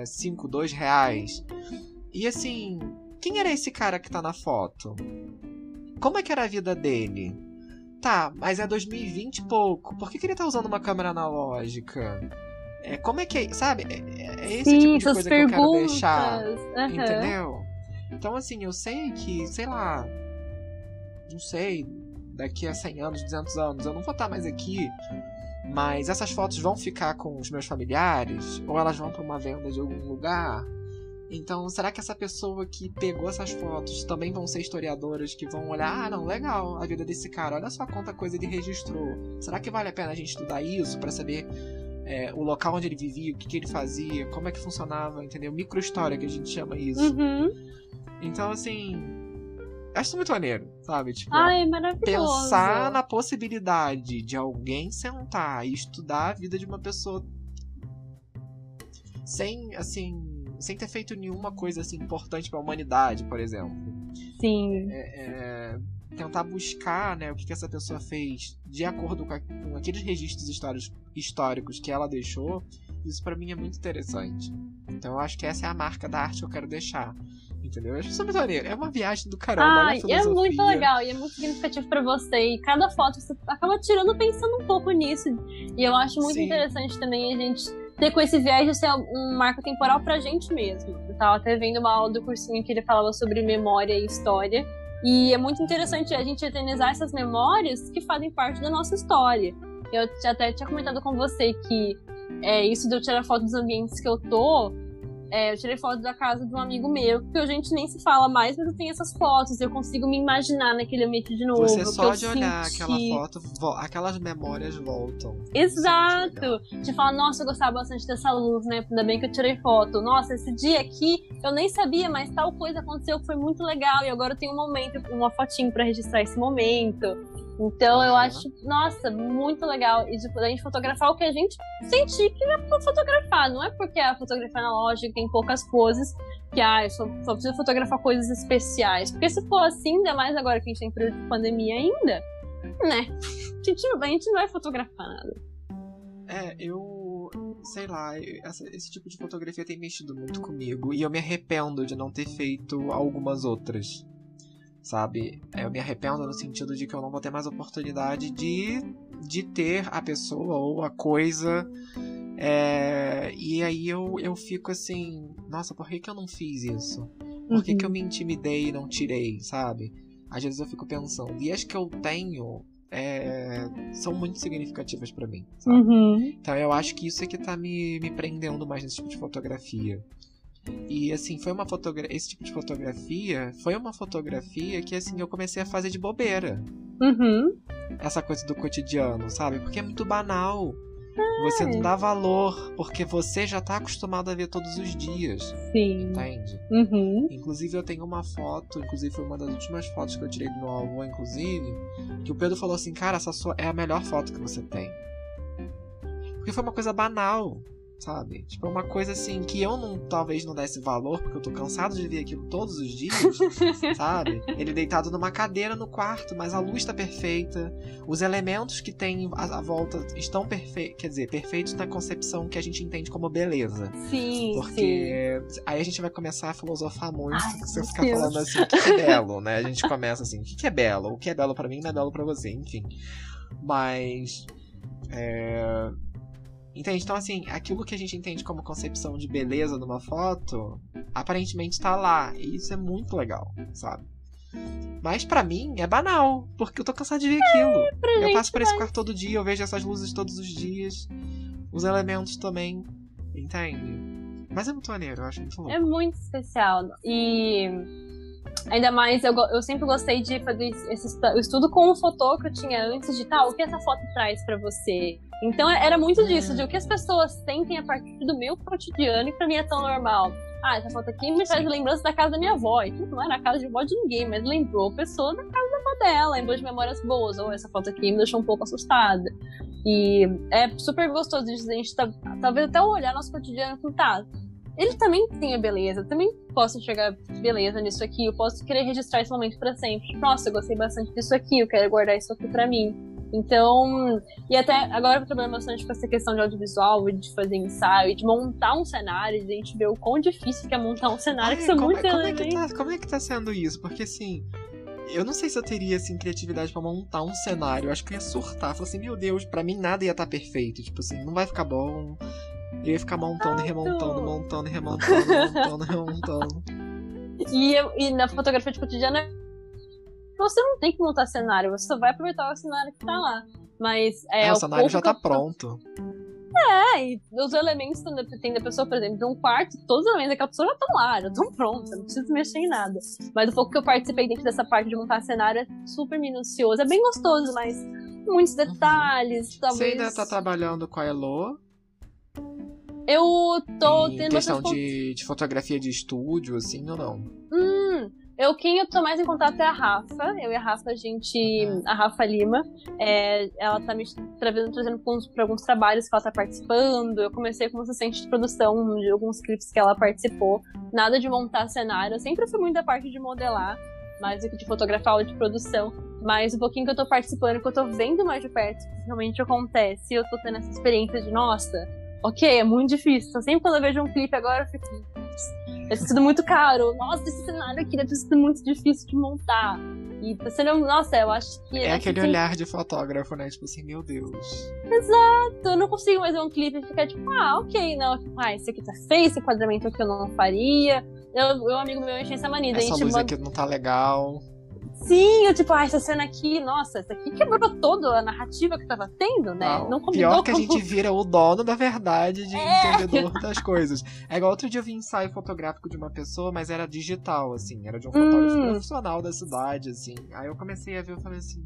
Speaker 1: 5, é, 2 reais. E assim, quem era esse cara que tá na foto? Como é que era a vida dele? Tá, mas é 2020 e pouco. Por que, que ele tá usando uma câmera analógica? É, como é que é, sabe? É, é, é esse
Speaker 2: Sim,
Speaker 1: tipo de coisa
Speaker 2: perguntas.
Speaker 1: que eu quero deixar. Uhum. Entendeu? Então, assim, eu sei que, sei lá. Não sei, daqui a 100 anos, 200 anos, eu não vou estar mais aqui. Mas essas fotos vão ficar com os meus familiares? Ou elas vão para uma venda de algum lugar? Então, será que essa pessoa que pegou essas fotos também vão ser historiadoras que vão olhar, ah, não, legal, a vida desse cara, olha só quanta coisa ele registrou. Será que vale a pena a gente estudar isso para saber é, o local onde ele vivia, o que, que, ele fazia, como é que funcionava, entendeu? Microhistória que a gente chama isso.
Speaker 2: Uhum.
Speaker 1: Então, assim. Acho muito maneiro, sabe? Tipo,
Speaker 2: Ai, maravilhoso.
Speaker 1: pensar na possibilidade de alguém sentar e estudar a vida de uma pessoa sem, assim, sem ter feito nenhuma coisa assim importante para a humanidade, por exemplo.
Speaker 2: Sim.
Speaker 1: É, é, tentar buscar né, o que, que essa pessoa fez de acordo com, a, com aqueles registros históricos, históricos que ela deixou, isso para mim é muito interessante. Então eu acho que essa é a marca da arte que eu quero deixar. Entendeu? Eu acho isso muito maneiro. É uma viagem do caramba.
Speaker 2: Ah, é muito legal e é muito significativo para você. E cada foto você acaba tirando pensando um pouco nisso. E eu acho muito Sim. interessante também a gente ter com esse viagem ser um marco temporal pra gente mesmo. Eu tava até vendo uma aula do cursinho que ele falava sobre memória e história. E é muito interessante a gente eternizar essas memórias que fazem parte da nossa história. Eu até tinha comentado com você que é, isso de eu tirar foto dos ambientes que eu tô é, eu tirei foto da casa de um amigo meu, que a gente nem se fala mais, mas eu tenho essas fotos, eu consigo me imaginar naquele ambiente de novo.
Speaker 1: Você só de olhar senti... aquela foto, aquelas memórias voltam.
Speaker 2: Exato! De falar, nossa, eu gostava bastante dessa luz, né? Ainda bem que eu tirei foto. Nossa, esse dia aqui eu nem sabia, mas tal coisa aconteceu, foi muito legal, e agora eu tenho um momento, uma fotinho para registrar esse momento. Então eu acho, nossa, muito legal. E tipo, a gente fotografar o que a gente sentir que é pra fotografar. Não é porque a fotografia analógica tem poucas poses que, ah, eu só, só preciso fotografar coisas especiais. Porque se for assim, ainda mais agora que a gente tem período de pandemia ainda, né? A gente, a gente não vai fotografar nada.
Speaker 1: É, eu. Sei lá, essa, esse tipo de fotografia tem mexido muito comigo. E eu me arrependo de não ter feito algumas outras sabe? Eu me arrependo no sentido de que eu não vou ter mais oportunidade de, de ter a pessoa ou a coisa. É, e aí eu, eu fico assim, nossa, por que, que eu não fiz isso? Por que, uhum. que eu uhum. me intimidei e não tirei, sabe? Às vezes eu fico pensando. E as que eu tenho é, são muito significativas para mim, sabe?
Speaker 2: Uhum.
Speaker 1: Então eu acho que isso é que tá me, me prendendo mais nesse tipo de fotografia. E assim, foi uma fotografia. Esse tipo de fotografia foi uma fotografia que assim eu comecei a fazer de bobeira.
Speaker 2: Uhum.
Speaker 1: Essa coisa do cotidiano, sabe? Porque é muito banal. Você não dá valor, porque você já tá acostumado a ver todos os dias.
Speaker 2: Sim.
Speaker 1: Entende?
Speaker 2: Uhum.
Speaker 1: Inclusive, eu tenho uma foto, inclusive foi uma das últimas fotos que eu tirei do meu avô, inclusive, que o Pedro falou assim, cara, essa sua é a melhor foto que você tem. Porque foi uma coisa banal sabe? Tipo, é uma coisa assim que eu não talvez não desse valor, porque eu tô cansado de ver aquilo todos os dias, sabe? Ele deitado numa cadeira no quarto, mas a luz tá perfeita, os elementos que tem à, volta estão perfeitos, quer dizer, perfeitos na concepção que a gente entende como beleza.
Speaker 2: Sim,
Speaker 1: porque
Speaker 2: sim.
Speaker 1: aí a gente vai começar a filosofar muito,
Speaker 2: Ai,
Speaker 1: se você
Speaker 2: meu
Speaker 1: ficar
Speaker 2: Deus.
Speaker 1: falando assim, o que é belo, né? A gente começa assim, o que é belo? O que é belo pra mim não é belo pra você, enfim. Mas é... Entende? Então, assim, aquilo que a gente entende como concepção de beleza numa foto, aparentemente tá lá. E isso é muito legal, sabe? Mas pra mim é banal, porque eu tô cansado de ver aquilo.
Speaker 2: pra
Speaker 1: eu passo por esse quarto todo dia, eu vejo essas luzes todos os dias. Os elementos também, entende? Mas é muito maneiro, eu acho muito louco.
Speaker 2: É muito especial. E ainda mais, eu, eu sempre gostei de fazer esse estudo com o foto que eu tinha antes de tal, o que essa foto traz pra você. Então era muito disso, de o que as pessoas sentem a partir do meu cotidiano e pra mim é tão normal. Ah, essa foto aqui me
Speaker 1: Sim.
Speaker 2: lembrança da casa da minha avó. E não era a casa de avó de ninguém, mas lembrou a pessoa da casa da avó dela, lembrou de memórias boas. Ou essa foto aqui me deixou um pouco assustada. E é super gostoso de a gente tá, talvez até olhar nosso cotidiano falar, tá, ele também tem a beleza, eu também posso enxergar beleza nisso aqui, eu posso querer registrar esse momento pra sempre. Nossa, eu gostei bastante disso aqui, eu quero guardar isso aqui pra mim. Então, e até agora eu trabalho bastante com essa questão de audiovisual de fazer ensaio, de montar um cenário, de a gente ver o quão difícil que é montar um cenário, que são
Speaker 1: como,
Speaker 2: muito
Speaker 1: é, como, é que
Speaker 2: elementos.
Speaker 1: tá, como é que tá sendo isso? Porque assim, eu não sei se eu teria assim criatividade pra montar um cenário. Eu acho que eu ia surtar. Falar assim, meu Deus, pra mim nada ia estar perfeito. Tipo assim, não vai ficar bom. Eu ia ficar montando e remontando, montando e remontando, montando e remontando.
Speaker 2: E, eu- e na fotografia de cotidiano, você não tem que montar cenário, você só vai aproveitar o cenário que tá lá. Mas é,
Speaker 1: É, o cenário já
Speaker 2: que
Speaker 1: tá
Speaker 2: eu-
Speaker 1: pronto.
Speaker 2: É, e os elementos quando tem da pessoa, por exemplo, de um quarto, todos os elementos daquela pessoa já estão lá, já estão prontos, eu não preciso mexer em nada. Mas o pouco que eu participei dentro dessa parte de montar cenário é super minucioso, é bem gostoso, mas muitos detalhes,
Speaker 1: Você
Speaker 2: talvez.
Speaker 1: ainda tá trabalhando com a Elo?
Speaker 2: Eu tô
Speaker 1: em
Speaker 2: tendo
Speaker 1: questão
Speaker 2: bastante
Speaker 1: de, de fotografia de estúdio, assim, ou não?
Speaker 2: Hum, eu quem eu tô mais em contato é a Rafa. Eu e a Rafa, a gente.
Speaker 1: Uhum.
Speaker 2: A Rafa Lima. é, ela tá me trazendo, trazendo pra, alguns trabalhos que ela tá participando. Eu comecei como assistente de produção de alguns clipes que ela participou. Nada de montar cenário. Eu sempre fui muito da parte de modelar, mais do que de fotografar ou de produção. Mas um pouquinho que eu tô participando, que eu tô vendo mais de perto o que realmente acontece. Eu tô tendo essa experiência de, nossa, ok, é muito difícil. Então sempre quando eu vejo um clipe agora, eu fico. Deve ter sido muito caro. Nossa, esse cenário aqui deve ter sido muito difícil de montar. E tá sendo. Nossa, eu acho que.
Speaker 1: É
Speaker 2: essa
Speaker 1: aquele olhar de fotógrafo, né? Tipo assim, meu Deus.
Speaker 2: Eu não consigo mais ver um clipe e ficar tipo, ah, ok, não. Ah, esse aqui tá feio, esse enquadramento aqui eu não faria. Eu, eu amigo meu enche essa mania. daí a
Speaker 1: Essa
Speaker 2: gente
Speaker 1: luz
Speaker 2: manda-
Speaker 1: aqui não tá legal.
Speaker 2: Sim, eu tipo, ah, essa cena aqui, nossa, essa aqui quebrou toda a narrativa que tava tendo, né?
Speaker 1: Ah,
Speaker 2: não combinou
Speaker 1: Pior que a gente vira o dono da verdade de
Speaker 2: É.
Speaker 1: entendedor das coisas. É igual outro dia eu vi ensaio fotográfico de uma pessoa, mas era digital, assim. Era de um fotógrafo
Speaker 2: Hum.
Speaker 1: profissional da cidade, assim. Aí eu comecei a ver e falei assim.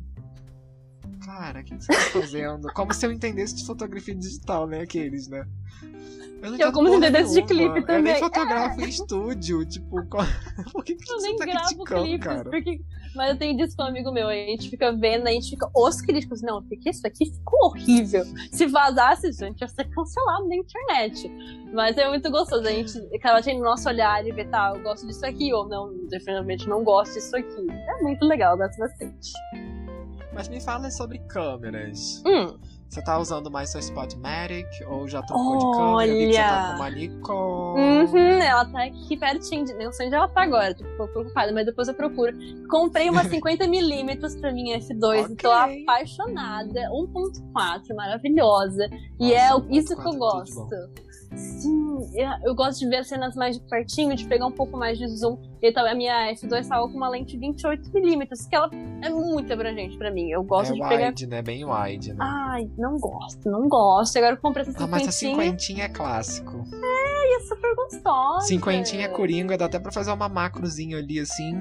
Speaker 1: Cara, o que você tá fazendo? Como se eu entendesse de fotografia digital, né? Aqueles, né? Eu não
Speaker 2: eu como se entendesse de clipe
Speaker 1: Eu
Speaker 2: também.
Speaker 1: nem fotografo em estúdio, tipo, qual- por que, que
Speaker 2: Eu
Speaker 1: você
Speaker 2: nem
Speaker 1: tá
Speaker 2: gravo
Speaker 1: criticando,
Speaker 2: clipes,
Speaker 1: cara?
Speaker 2: porque... Mas eu tenho disso com um amigo meu, a gente fica vendo, a gente fica os críticos, não, porque isso aqui ficou horrível. Se vazasse, gente, ia ser cancelado na internet. Mas é muito gostoso, a gente acaba tendo nosso olhar e ver, tá, eu gosto disso aqui, ou não, definitivamente não gosto disso aqui. É muito legal, eu gosto bastante.
Speaker 1: Mas me fala sobre câmeras.
Speaker 2: Hum,
Speaker 1: Você tá usando mais sua Spotmatic ou já trocou de câmera? Eu vi que você tá
Speaker 2: Olha!
Speaker 1: com uma Nikon.
Speaker 2: Uhum, ela tá aqui pertinho, de... não sei onde ela tá agora, tô um pouco preocupada, mas depois eu procuro. Comprei uma 50mm pra minha F2 e tô apaixonada. 1.4, maravilhosa. E
Speaker 1: Nossa,
Speaker 2: é o- isso que
Speaker 1: 1.4
Speaker 2: eu
Speaker 1: é
Speaker 2: gosto. Sim, eu- eu gosto de ver as cenas mais de pertinho, de pegar um pouco mais de zoom. E a minha F2 tava com uma lente 28mm, que ela é muito abrangente pra mim. Eu gosto
Speaker 1: é
Speaker 2: de pegar.
Speaker 1: wide, né? Bem wide, né?
Speaker 2: Ai, não gosto, não gosto. Agora eu comprei essa
Speaker 1: Ah, mas a
Speaker 2: cinquentinha
Speaker 1: cinquentinha é clássico.
Speaker 2: e é super gostosa.
Speaker 1: Cinquentinha é coringa, dá até pra fazer uma macrozinha ali, assim,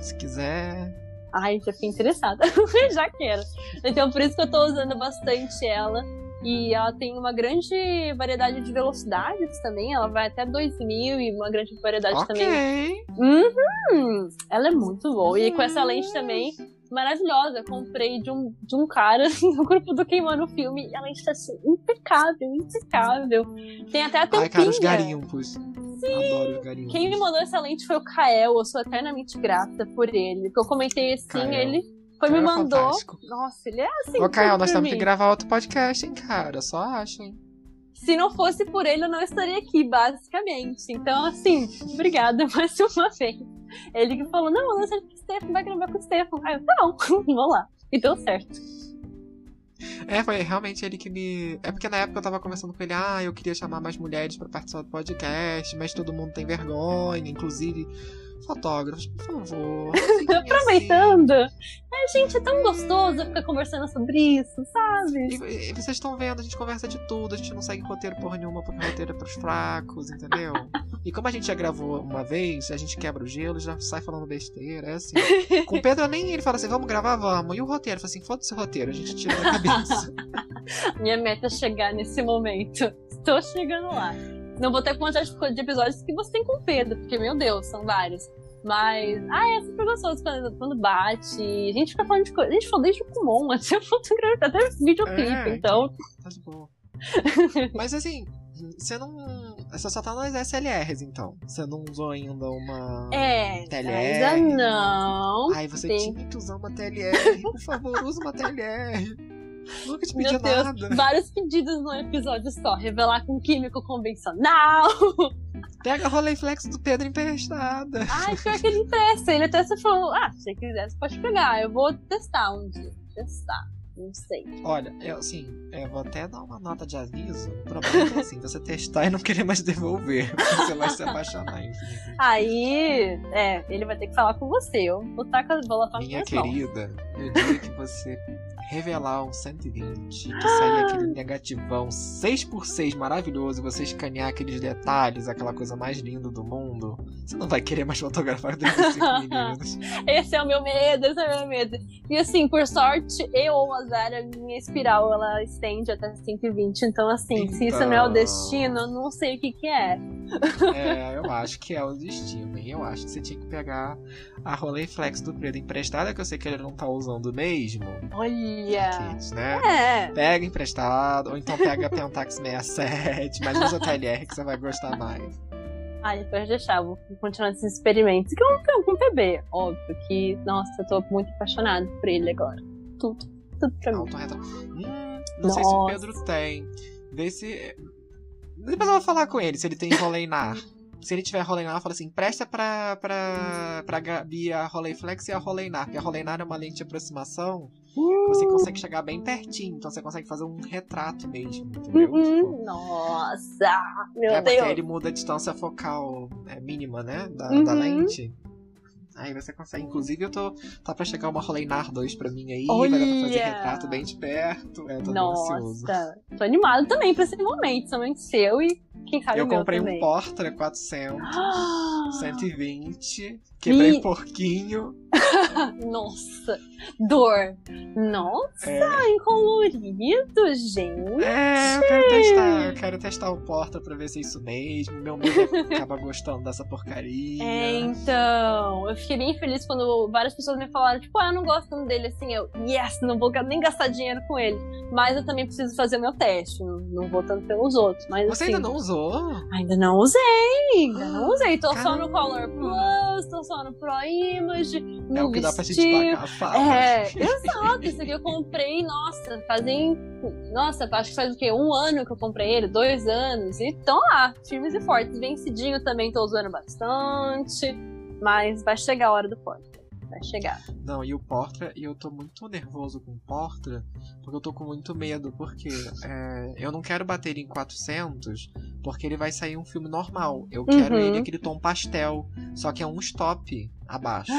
Speaker 1: se quiser.
Speaker 2: Ai, já fiquei interessada. já quero. Então, por isso que eu tô usando bastante ela. E ela tem uma grande variedade de velocidades também. Ela vai até 2000 e uma grande variedade também.
Speaker 1: Ok.
Speaker 2: Uhum, ela é muito boa. E com essa lente também, maravilhosa. Comprei de um, de um cara no grupo do Queimando Filme. E ela está assim, impecável, impecável. Tem até a tampinha.
Speaker 1: Ai, cara, os garimpos. Garimpos.
Speaker 2: Quem me mandou essa lente foi o Kael. Eu sou eternamente grata por ele. Porque eu comentei assim,
Speaker 1: Kael.
Speaker 2: ele foi me mandou.
Speaker 1: fantástico.
Speaker 2: Nossa, ele é assim.
Speaker 1: Ô,
Speaker 2: tudo
Speaker 1: nós temos que gravar outro podcast, hein, cara? Só acho, hein?
Speaker 2: Se não fosse por ele, eu não estaria aqui, basicamente. Então, assim, obrigada mais uma vez. Ele que falou, não, lança com o Stefan, vai gravar com o Stefan. Aí eu, tá bom, vamos lá. E deu certo.
Speaker 1: É, foi realmente ele que me. É porque na época eu tava conversando com ele, ah, eu queria chamar mais mulheres pra participar do podcast, mas todo mundo tem vergonha, inclusive fotógrafos, por favor. fiquem
Speaker 2: Aproveitando. É, gente, é tão gostoso ficar conversando sobre isso, sabe?
Speaker 1: assim. E, e vocês estão vendo, a gente conversa de tudo, a gente não segue roteiro porra nenhuma, porque roteiro é pros fracos, entendeu? E como a gente já gravou uma vez, a gente quebra o gelo, já sai falando besteira, é assim. Com o Pedro nem ele fala assim, vamos gravar, vamos. E o roteiro, fala assim, foda-se o roteiro, a gente tira da cabeça.
Speaker 2: Minha meta é chegar nesse momento. Estou chegando lá. Não vou ter quantidade de episódios que você tem com o Pedro, porque, meu Deus, são vários. Mas, ah, é super gostoso quando, quando bate. A gente fica falando de coisa. A gente falou desde o Kumon, até fotografia, até videoclipe,
Speaker 1: É,
Speaker 2: então.
Speaker 1: Tá de boa. Mas assim, você não. Você só tá nas SLRs, então. Você não usou ainda uma.
Speaker 2: É,
Speaker 1: TLR.
Speaker 2: ainda não.
Speaker 1: Ai, você
Speaker 2: tem.
Speaker 1: tinha que usar uma TLR. Por favor, usa uma TLR. Nunca te pedi nada.
Speaker 2: vários pedidos num episódio só. Revelar com químico convencional.
Speaker 1: Pega a Rolleiflex do Pedro emprestada.
Speaker 2: Ai, pior que ele empresta. Ele até se falou: ah, se você quiser, você pode pegar. Eu vou testar um dia. Testar. Não sei.
Speaker 1: Olha, eu assim, eu vou até dar uma nota de aviso. O problema é assim, você testar e não querer mais devolver. Você vai se apaixonar, infinitamente.
Speaker 2: Aí, é, ele vai ter que falar com você. Eu vou estar com a bola pra
Speaker 1: Minha querida, eu diria que você revelar um 120, que sair aquele negativão 6x6 maravilhoso e você escanear aqueles detalhes, aquela coisa mais linda do mundo, você não vai querer mais fotografar 35 meninos.
Speaker 2: Esse é o meu medo, esse é o meu medo. E assim, por sorte, eu ou a Zara, minha espiral, ela estende até 120. Então, assim, se isso não é o
Speaker 1: Então.
Speaker 2: destino, eu não sei o que que é.
Speaker 1: É, eu acho que é o destino. E eu acho que você tinha que pegar a Rolleiflex do Pedro emprestada, que eu sei que ele não tá usando mesmo.
Speaker 2: Olha!
Speaker 1: Kits, né?
Speaker 2: É,
Speaker 1: Pega emprestado, ou então pega a Pentax 67, mas usa a TLR que você vai gostar mais.
Speaker 2: Aí pode deixar, vou continuar esses experimentos. Que eu não com bebê, óbvio que, nossa, eu tô muito apaixonada por ele agora. Tudo, tudo pra mim.
Speaker 1: Hum, não sei se o. Pedro tem. Vê se. Depois eu vou falar com ele se ele tem Roleinar. Se ele tiver Roleinar, fala assim: presta pra, pra, pra Gabi a Roleiflex e a Roleinar. Porque a Roleinar é uma lente de aproximação que você consegue chegar bem pertinho. Então você consegue fazer um retrato mesmo, entendeu? Tipo,
Speaker 2: Uhum. Nossa, meu
Speaker 1: é porque
Speaker 2: Deus.
Speaker 1: ele muda a distância focal é, mínima, né? Da,
Speaker 2: Uhum.
Speaker 1: da lente. Aí você consegue. Inclusive, eu tô. Tá pra chegar uma Roleinar 2 pra mim aí. Vai dar pra fazer
Speaker 2: Olha!
Speaker 1: retrato bem de perto. É, tô.
Speaker 2: Nossa, tô animado também pra esse momento, somente seu e quem sabe
Speaker 1: Eu comprei um. Portra 400,
Speaker 2: Ah,
Speaker 1: 120. Quebrei
Speaker 2: E-
Speaker 1: porquinho.
Speaker 2: Nossa, dor. Nossa,
Speaker 1: É,
Speaker 2: em colorido, gente.
Speaker 1: é, eu quero testar. Eu quero testar o Portra pra ver se é isso mesmo. Meu medo é acabar gostando dessa porcaria.
Speaker 2: É, então, eu fiquei bem feliz quando várias pessoas me falaram, tipo, ah, eu não gosto dele assim. Eu, yes, não vou nem gastar dinheiro com ele. Mas eu também preciso fazer o meu teste. Não, não vou tanto pelos outros. Mas
Speaker 1: Você
Speaker 2: assim,
Speaker 1: ainda não usou?
Speaker 2: Ainda não usei, ainda não usei. Tô só no
Speaker 1: Caramba.
Speaker 2: Color Plus, tô só no Pro Image, no
Speaker 1: que dá pra pagar a fala.
Speaker 2: É, exato. Isso aqui eu comprei, nossa, fazem. Nossa, acho que faz o quê? Um ano que eu comprei ele, dois anos. E estão lá, firmes e fortes. Vencidinho também tô usando bastante. Mas vai chegar a hora do porta. Vai chegar.
Speaker 1: Não, e o Portra, e eu tô muito nervoso com o Portra, porque eu tô com muito medo, porque é, eu não quero bater em 400, porque ele vai sair um filme normal. Eu quero
Speaker 2: Uhum.
Speaker 1: ele aquele tom pastel, só que é um stop abaixo.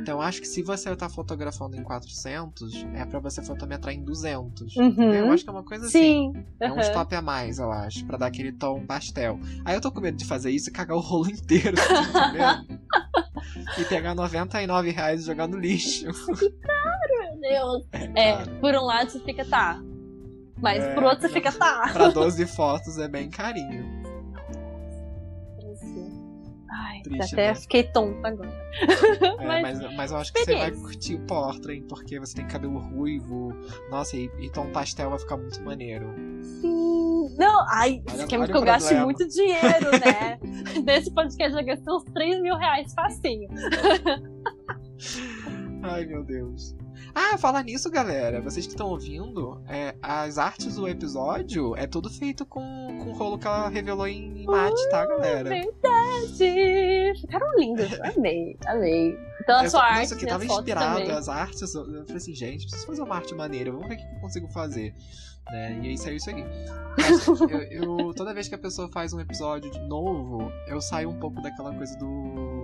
Speaker 1: Então eu acho que se você tá fotografando em 400, é pra você fotometrar em 200.
Speaker 2: Uhum.
Speaker 1: entendeu? Eu acho que é uma coisa assim.
Speaker 2: Sim.
Speaker 1: É um stop a mais, eu acho, pra dar aquele tom pastel. Aí eu tô com medo de fazer isso e cagar o rolo inteiro, tá entendendo? e pegar 99 reais e jogar no lixo.
Speaker 2: Meu Deus. É,
Speaker 1: cara.
Speaker 2: por um lado você fica, tá. Mas
Speaker 1: É,
Speaker 2: por outro você fica, tá.
Speaker 1: Pra 12 fotos é bem carinho. Triste,
Speaker 2: até
Speaker 1: né?
Speaker 2: fiquei tonta agora.
Speaker 1: É,
Speaker 2: Mas,
Speaker 1: mas, mas eu acho que você vai curtir o Portrait, porque você tem cabelo ruivo. Nossa, e, e tom pastel vai ficar muito maneiro.
Speaker 2: Sim. Não, ai,
Speaker 1: Olha-
Speaker 2: você quer que eu gaste
Speaker 1: problema.
Speaker 2: muito dinheiro, né? Desse podcast já gastei uns 3 mil reais facinho.
Speaker 1: Ai, meu Deus. Ah, falar nisso, galera. Vocês que estão ouvindo, é, as artes do episódio é tudo feito com, com o rolo que ela revelou em mate, tá, galera?
Speaker 2: Verdade! Ficaram lindos, amei, amei. Então a
Speaker 1: Eu
Speaker 2: sua
Speaker 1: tô-
Speaker 2: arte,
Speaker 1: Isso aqui
Speaker 2: minhas
Speaker 1: tava inspirado, as artes. Eu eu falei assim, gente, preciso fazer uma arte maneira. Vamos ver o que que eu consigo fazer. Né? E aí saiu isso aqui. Mas eu, eu- toda vez que a pessoa faz um episódio de novo, eu saio um pouco daquela coisa do.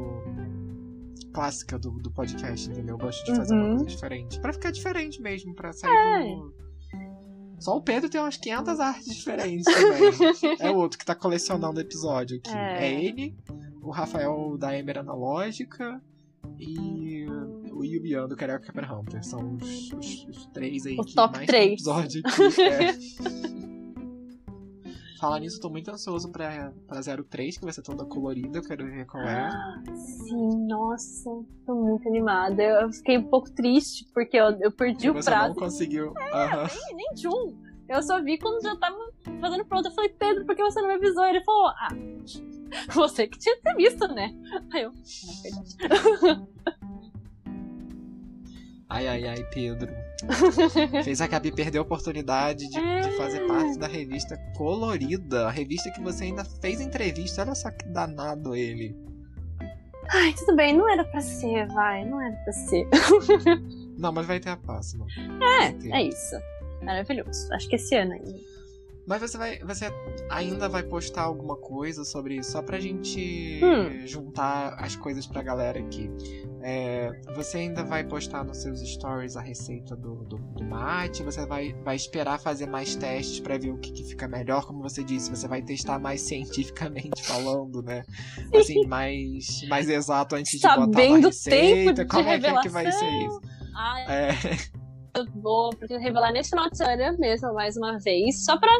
Speaker 1: Clássica do, do podcast, entendeu? Eu gosto de fazer uma
Speaker 2: Uhum.
Speaker 1: coisa diferente. Pra ficar diferente mesmo, pra sair
Speaker 2: É.
Speaker 1: do. Só o Pedro tem umas 500 artes diferentes também. é o outro que tá colecionando episódio aqui.
Speaker 2: É.
Speaker 1: É, ele, o Rafael da Emer Analógica e o Yubian do Carioca Capper Hunter. São os, os- os três aí
Speaker 2: O
Speaker 1: que
Speaker 2: top
Speaker 1: mais
Speaker 2: três.
Speaker 1: tem episódio aqui. É. Falar nisso, eu tô muito ansioso pra, pra 03, que vai ser toda colorida, eu quero ver qual é.
Speaker 2: Sim, nossa, tô muito animada. Eu fiquei um pouco triste porque eu, eu perdi
Speaker 1: E
Speaker 2: o
Speaker 1: você
Speaker 2: prazo.
Speaker 1: não conseguiu. Aham.
Speaker 2: Nem, nem de um. Eu só vi quando já tava fazendo pronto. Eu falei, Pedro, por que você não me avisou? Ele falou, ah, você que tinha que ter visto, né? Aí eu, "Ah, verdade.
Speaker 1: Ai, ai, ai, Pedro. Fez a Gabi perder a oportunidade de, de fazer parte da revista colorida. A revista que você ainda fez entrevista. Olha só que danado ele.
Speaker 2: Ai, tudo bem, não era pra ser, vai, não era pra ser.
Speaker 1: Não, mas vai ter a próxima.
Speaker 2: É, é isso. Maravilhoso. Acho que esse ano ainda.
Speaker 1: Mas você vai. Você ainda vai postar alguma coisa sobre isso? Só pra gente
Speaker 2: Hum.
Speaker 1: juntar as coisas pra galera aqui. É, você ainda vai postar nos seus stories a receita do, do, do mate? Você vai, vai esperar fazer mais testes pra ver o que, que fica melhor? Como você disse, você vai testar mais cientificamente falando, né? Assim, mais, mais exato antes de botar
Speaker 2: Sabendo
Speaker 1: uma
Speaker 2: o tempo
Speaker 1: receita.
Speaker 2: de
Speaker 1: Como é que, é que vai ser isso?
Speaker 2: Ai,
Speaker 1: É,
Speaker 2: eu vou pretendo revelar nesse final de semana mesmo, mais uma vez, só pra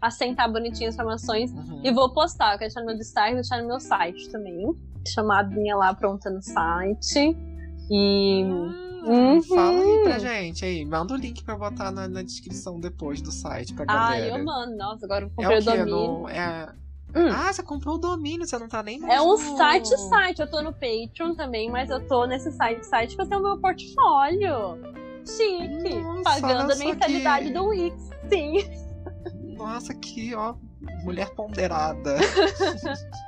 Speaker 2: assentar bonitinho as informações.
Speaker 1: uhum.
Speaker 2: E vou postar, eu quero deixar no meu destaque e deixar no meu site também. Chamadinha lá pronta no site. E.
Speaker 1: Hum, Fala aí pra
Speaker 2: Uhum.
Speaker 1: gente aí. Manda o link pra botar na, na descrição depois do site pra galera.
Speaker 2: eu mando. Nossa, agora eu
Speaker 1: é
Speaker 2: comprei
Speaker 1: o
Speaker 2: o
Speaker 1: quê?
Speaker 2: domínio.
Speaker 1: No, é...
Speaker 2: Hum.
Speaker 1: Ah, você comprou o domínio, você não tá nem mais
Speaker 2: É um
Speaker 1: no-
Speaker 2: site site. Eu tô no Patreon também, mas eu tô nesse site site pra ter o meu portfólio. Chique.
Speaker 1: Nossa,
Speaker 2: Pagando a mensalidade
Speaker 1: que-
Speaker 2: do Wix. Sim.
Speaker 1: Nossa, que ó, mulher ponderada.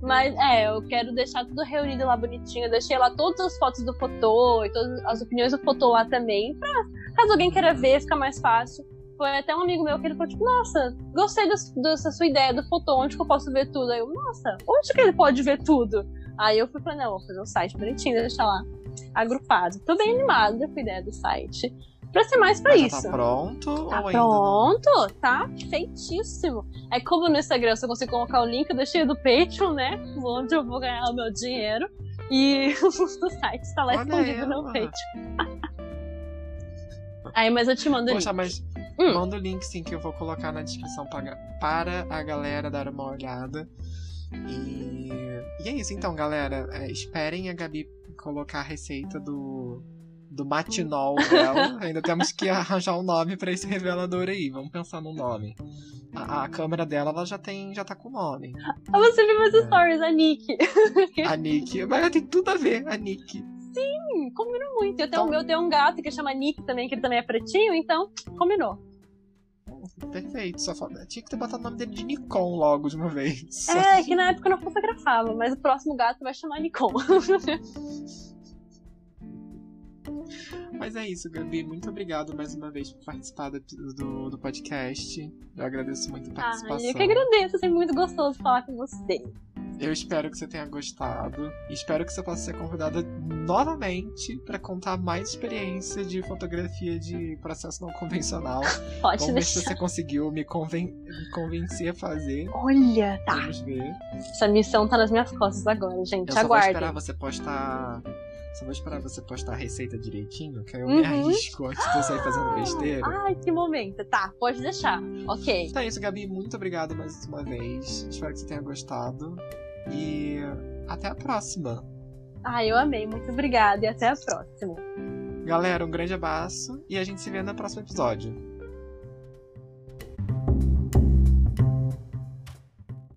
Speaker 2: Mas é, eu quero deixar tudo reunido lá bonitinho. Eu deixei lá todas as fotos do Fotô e todas as opiniões do Fotô lá também. Pra caso alguém queira ver, fica mais fácil. Foi até um amigo meu que ele falou, tipo, nossa, gostei dessa sua ideia do Fotô, onde que eu posso ver tudo? Aí eu, nossa, onde que ele pode ver tudo? Aí eu fui pra, não, vou fazer um site bonitinho, deixar lá agrupado. Tô bem animada com a ideia do site. Pra ser mais pra
Speaker 1: Mas
Speaker 2: isso.
Speaker 1: Tá pronto
Speaker 2: Tá
Speaker 1: ou ainda
Speaker 2: pronto, tá feitíssimo. É como no Instagram, se eu consigo colocar o link, eu deixei do Patreon, né? Onde eu vou ganhar o meu dinheiro. E o site está lá
Speaker 1: Olha
Speaker 2: escondido no. Patreon. Aí, mas eu te mando o
Speaker 1: Poxa,
Speaker 2: link.
Speaker 1: mas
Speaker 2: Hum.
Speaker 1: manda o link sim que eu vou colocar na descrição pra, ga- para a galera dar uma olhada. E, e é isso então, galera. É, esperem a Gabi colocar a receita do, do matinol dela. Ainda temos que arranjar um nome pra esse revelador aí. Vamos pensar no nome. A, a câmera dela ela já tem, já tá com nome.
Speaker 2: Ah, Você viu meus
Speaker 1: É.
Speaker 2: stories, a Nick.
Speaker 1: A Nick. Mas ela tem tudo a ver, a Nick.
Speaker 2: Hum, combinou muito. Eu tenho,
Speaker 1: Então-
Speaker 2: eu tenho um gato que chama Nick também, que ele também é pretinho, então combinou.
Speaker 1: Perfeito. Só falta... Tinha que ter botado o nome dele de Nikon logo de uma vez.
Speaker 2: É, que na época eu não fotografava, mas o próximo gato vai chamar Nikon.
Speaker 1: Mas é isso, Gabi. Muito obrigado mais uma vez por participar do, do, do podcast. Eu agradeço muito a
Speaker 2: Ah,
Speaker 1: participação.
Speaker 2: eu que agradeço, é sempre muito gostoso falar com você.
Speaker 1: Eu espero que você tenha gostado. Espero que você possa ser convidada novamente para contar mais experiência de fotografia de processo não convencional.
Speaker 2: Pode
Speaker 1: Vamos ver se
Speaker 2: deixar.
Speaker 1: você conseguiu me, conven... me convencer a fazer.
Speaker 2: Olha, tá.
Speaker 1: Vamos ver.
Speaker 2: Essa missão tá nas minhas costas agora, gente.
Speaker 1: Eu só vou esperar você postar. Só vou esperar você postar a receita direitinho, que aí eu
Speaker 2: Uhum.
Speaker 1: me arrisco antes de eu sair fazendo besteira.
Speaker 2: Ai, que momento. Tá, pode deixar. Ok.
Speaker 1: Então é isso, Gabi. Muito obrigado mais uma vez. Espero que você tenha gostado. E até a próxima.
Speaker 2: Ah, eu amei. Muito obrigada e até a próxima.
Speaker 1: Galera, um grande abraço e a gente se vê no próximo episódio.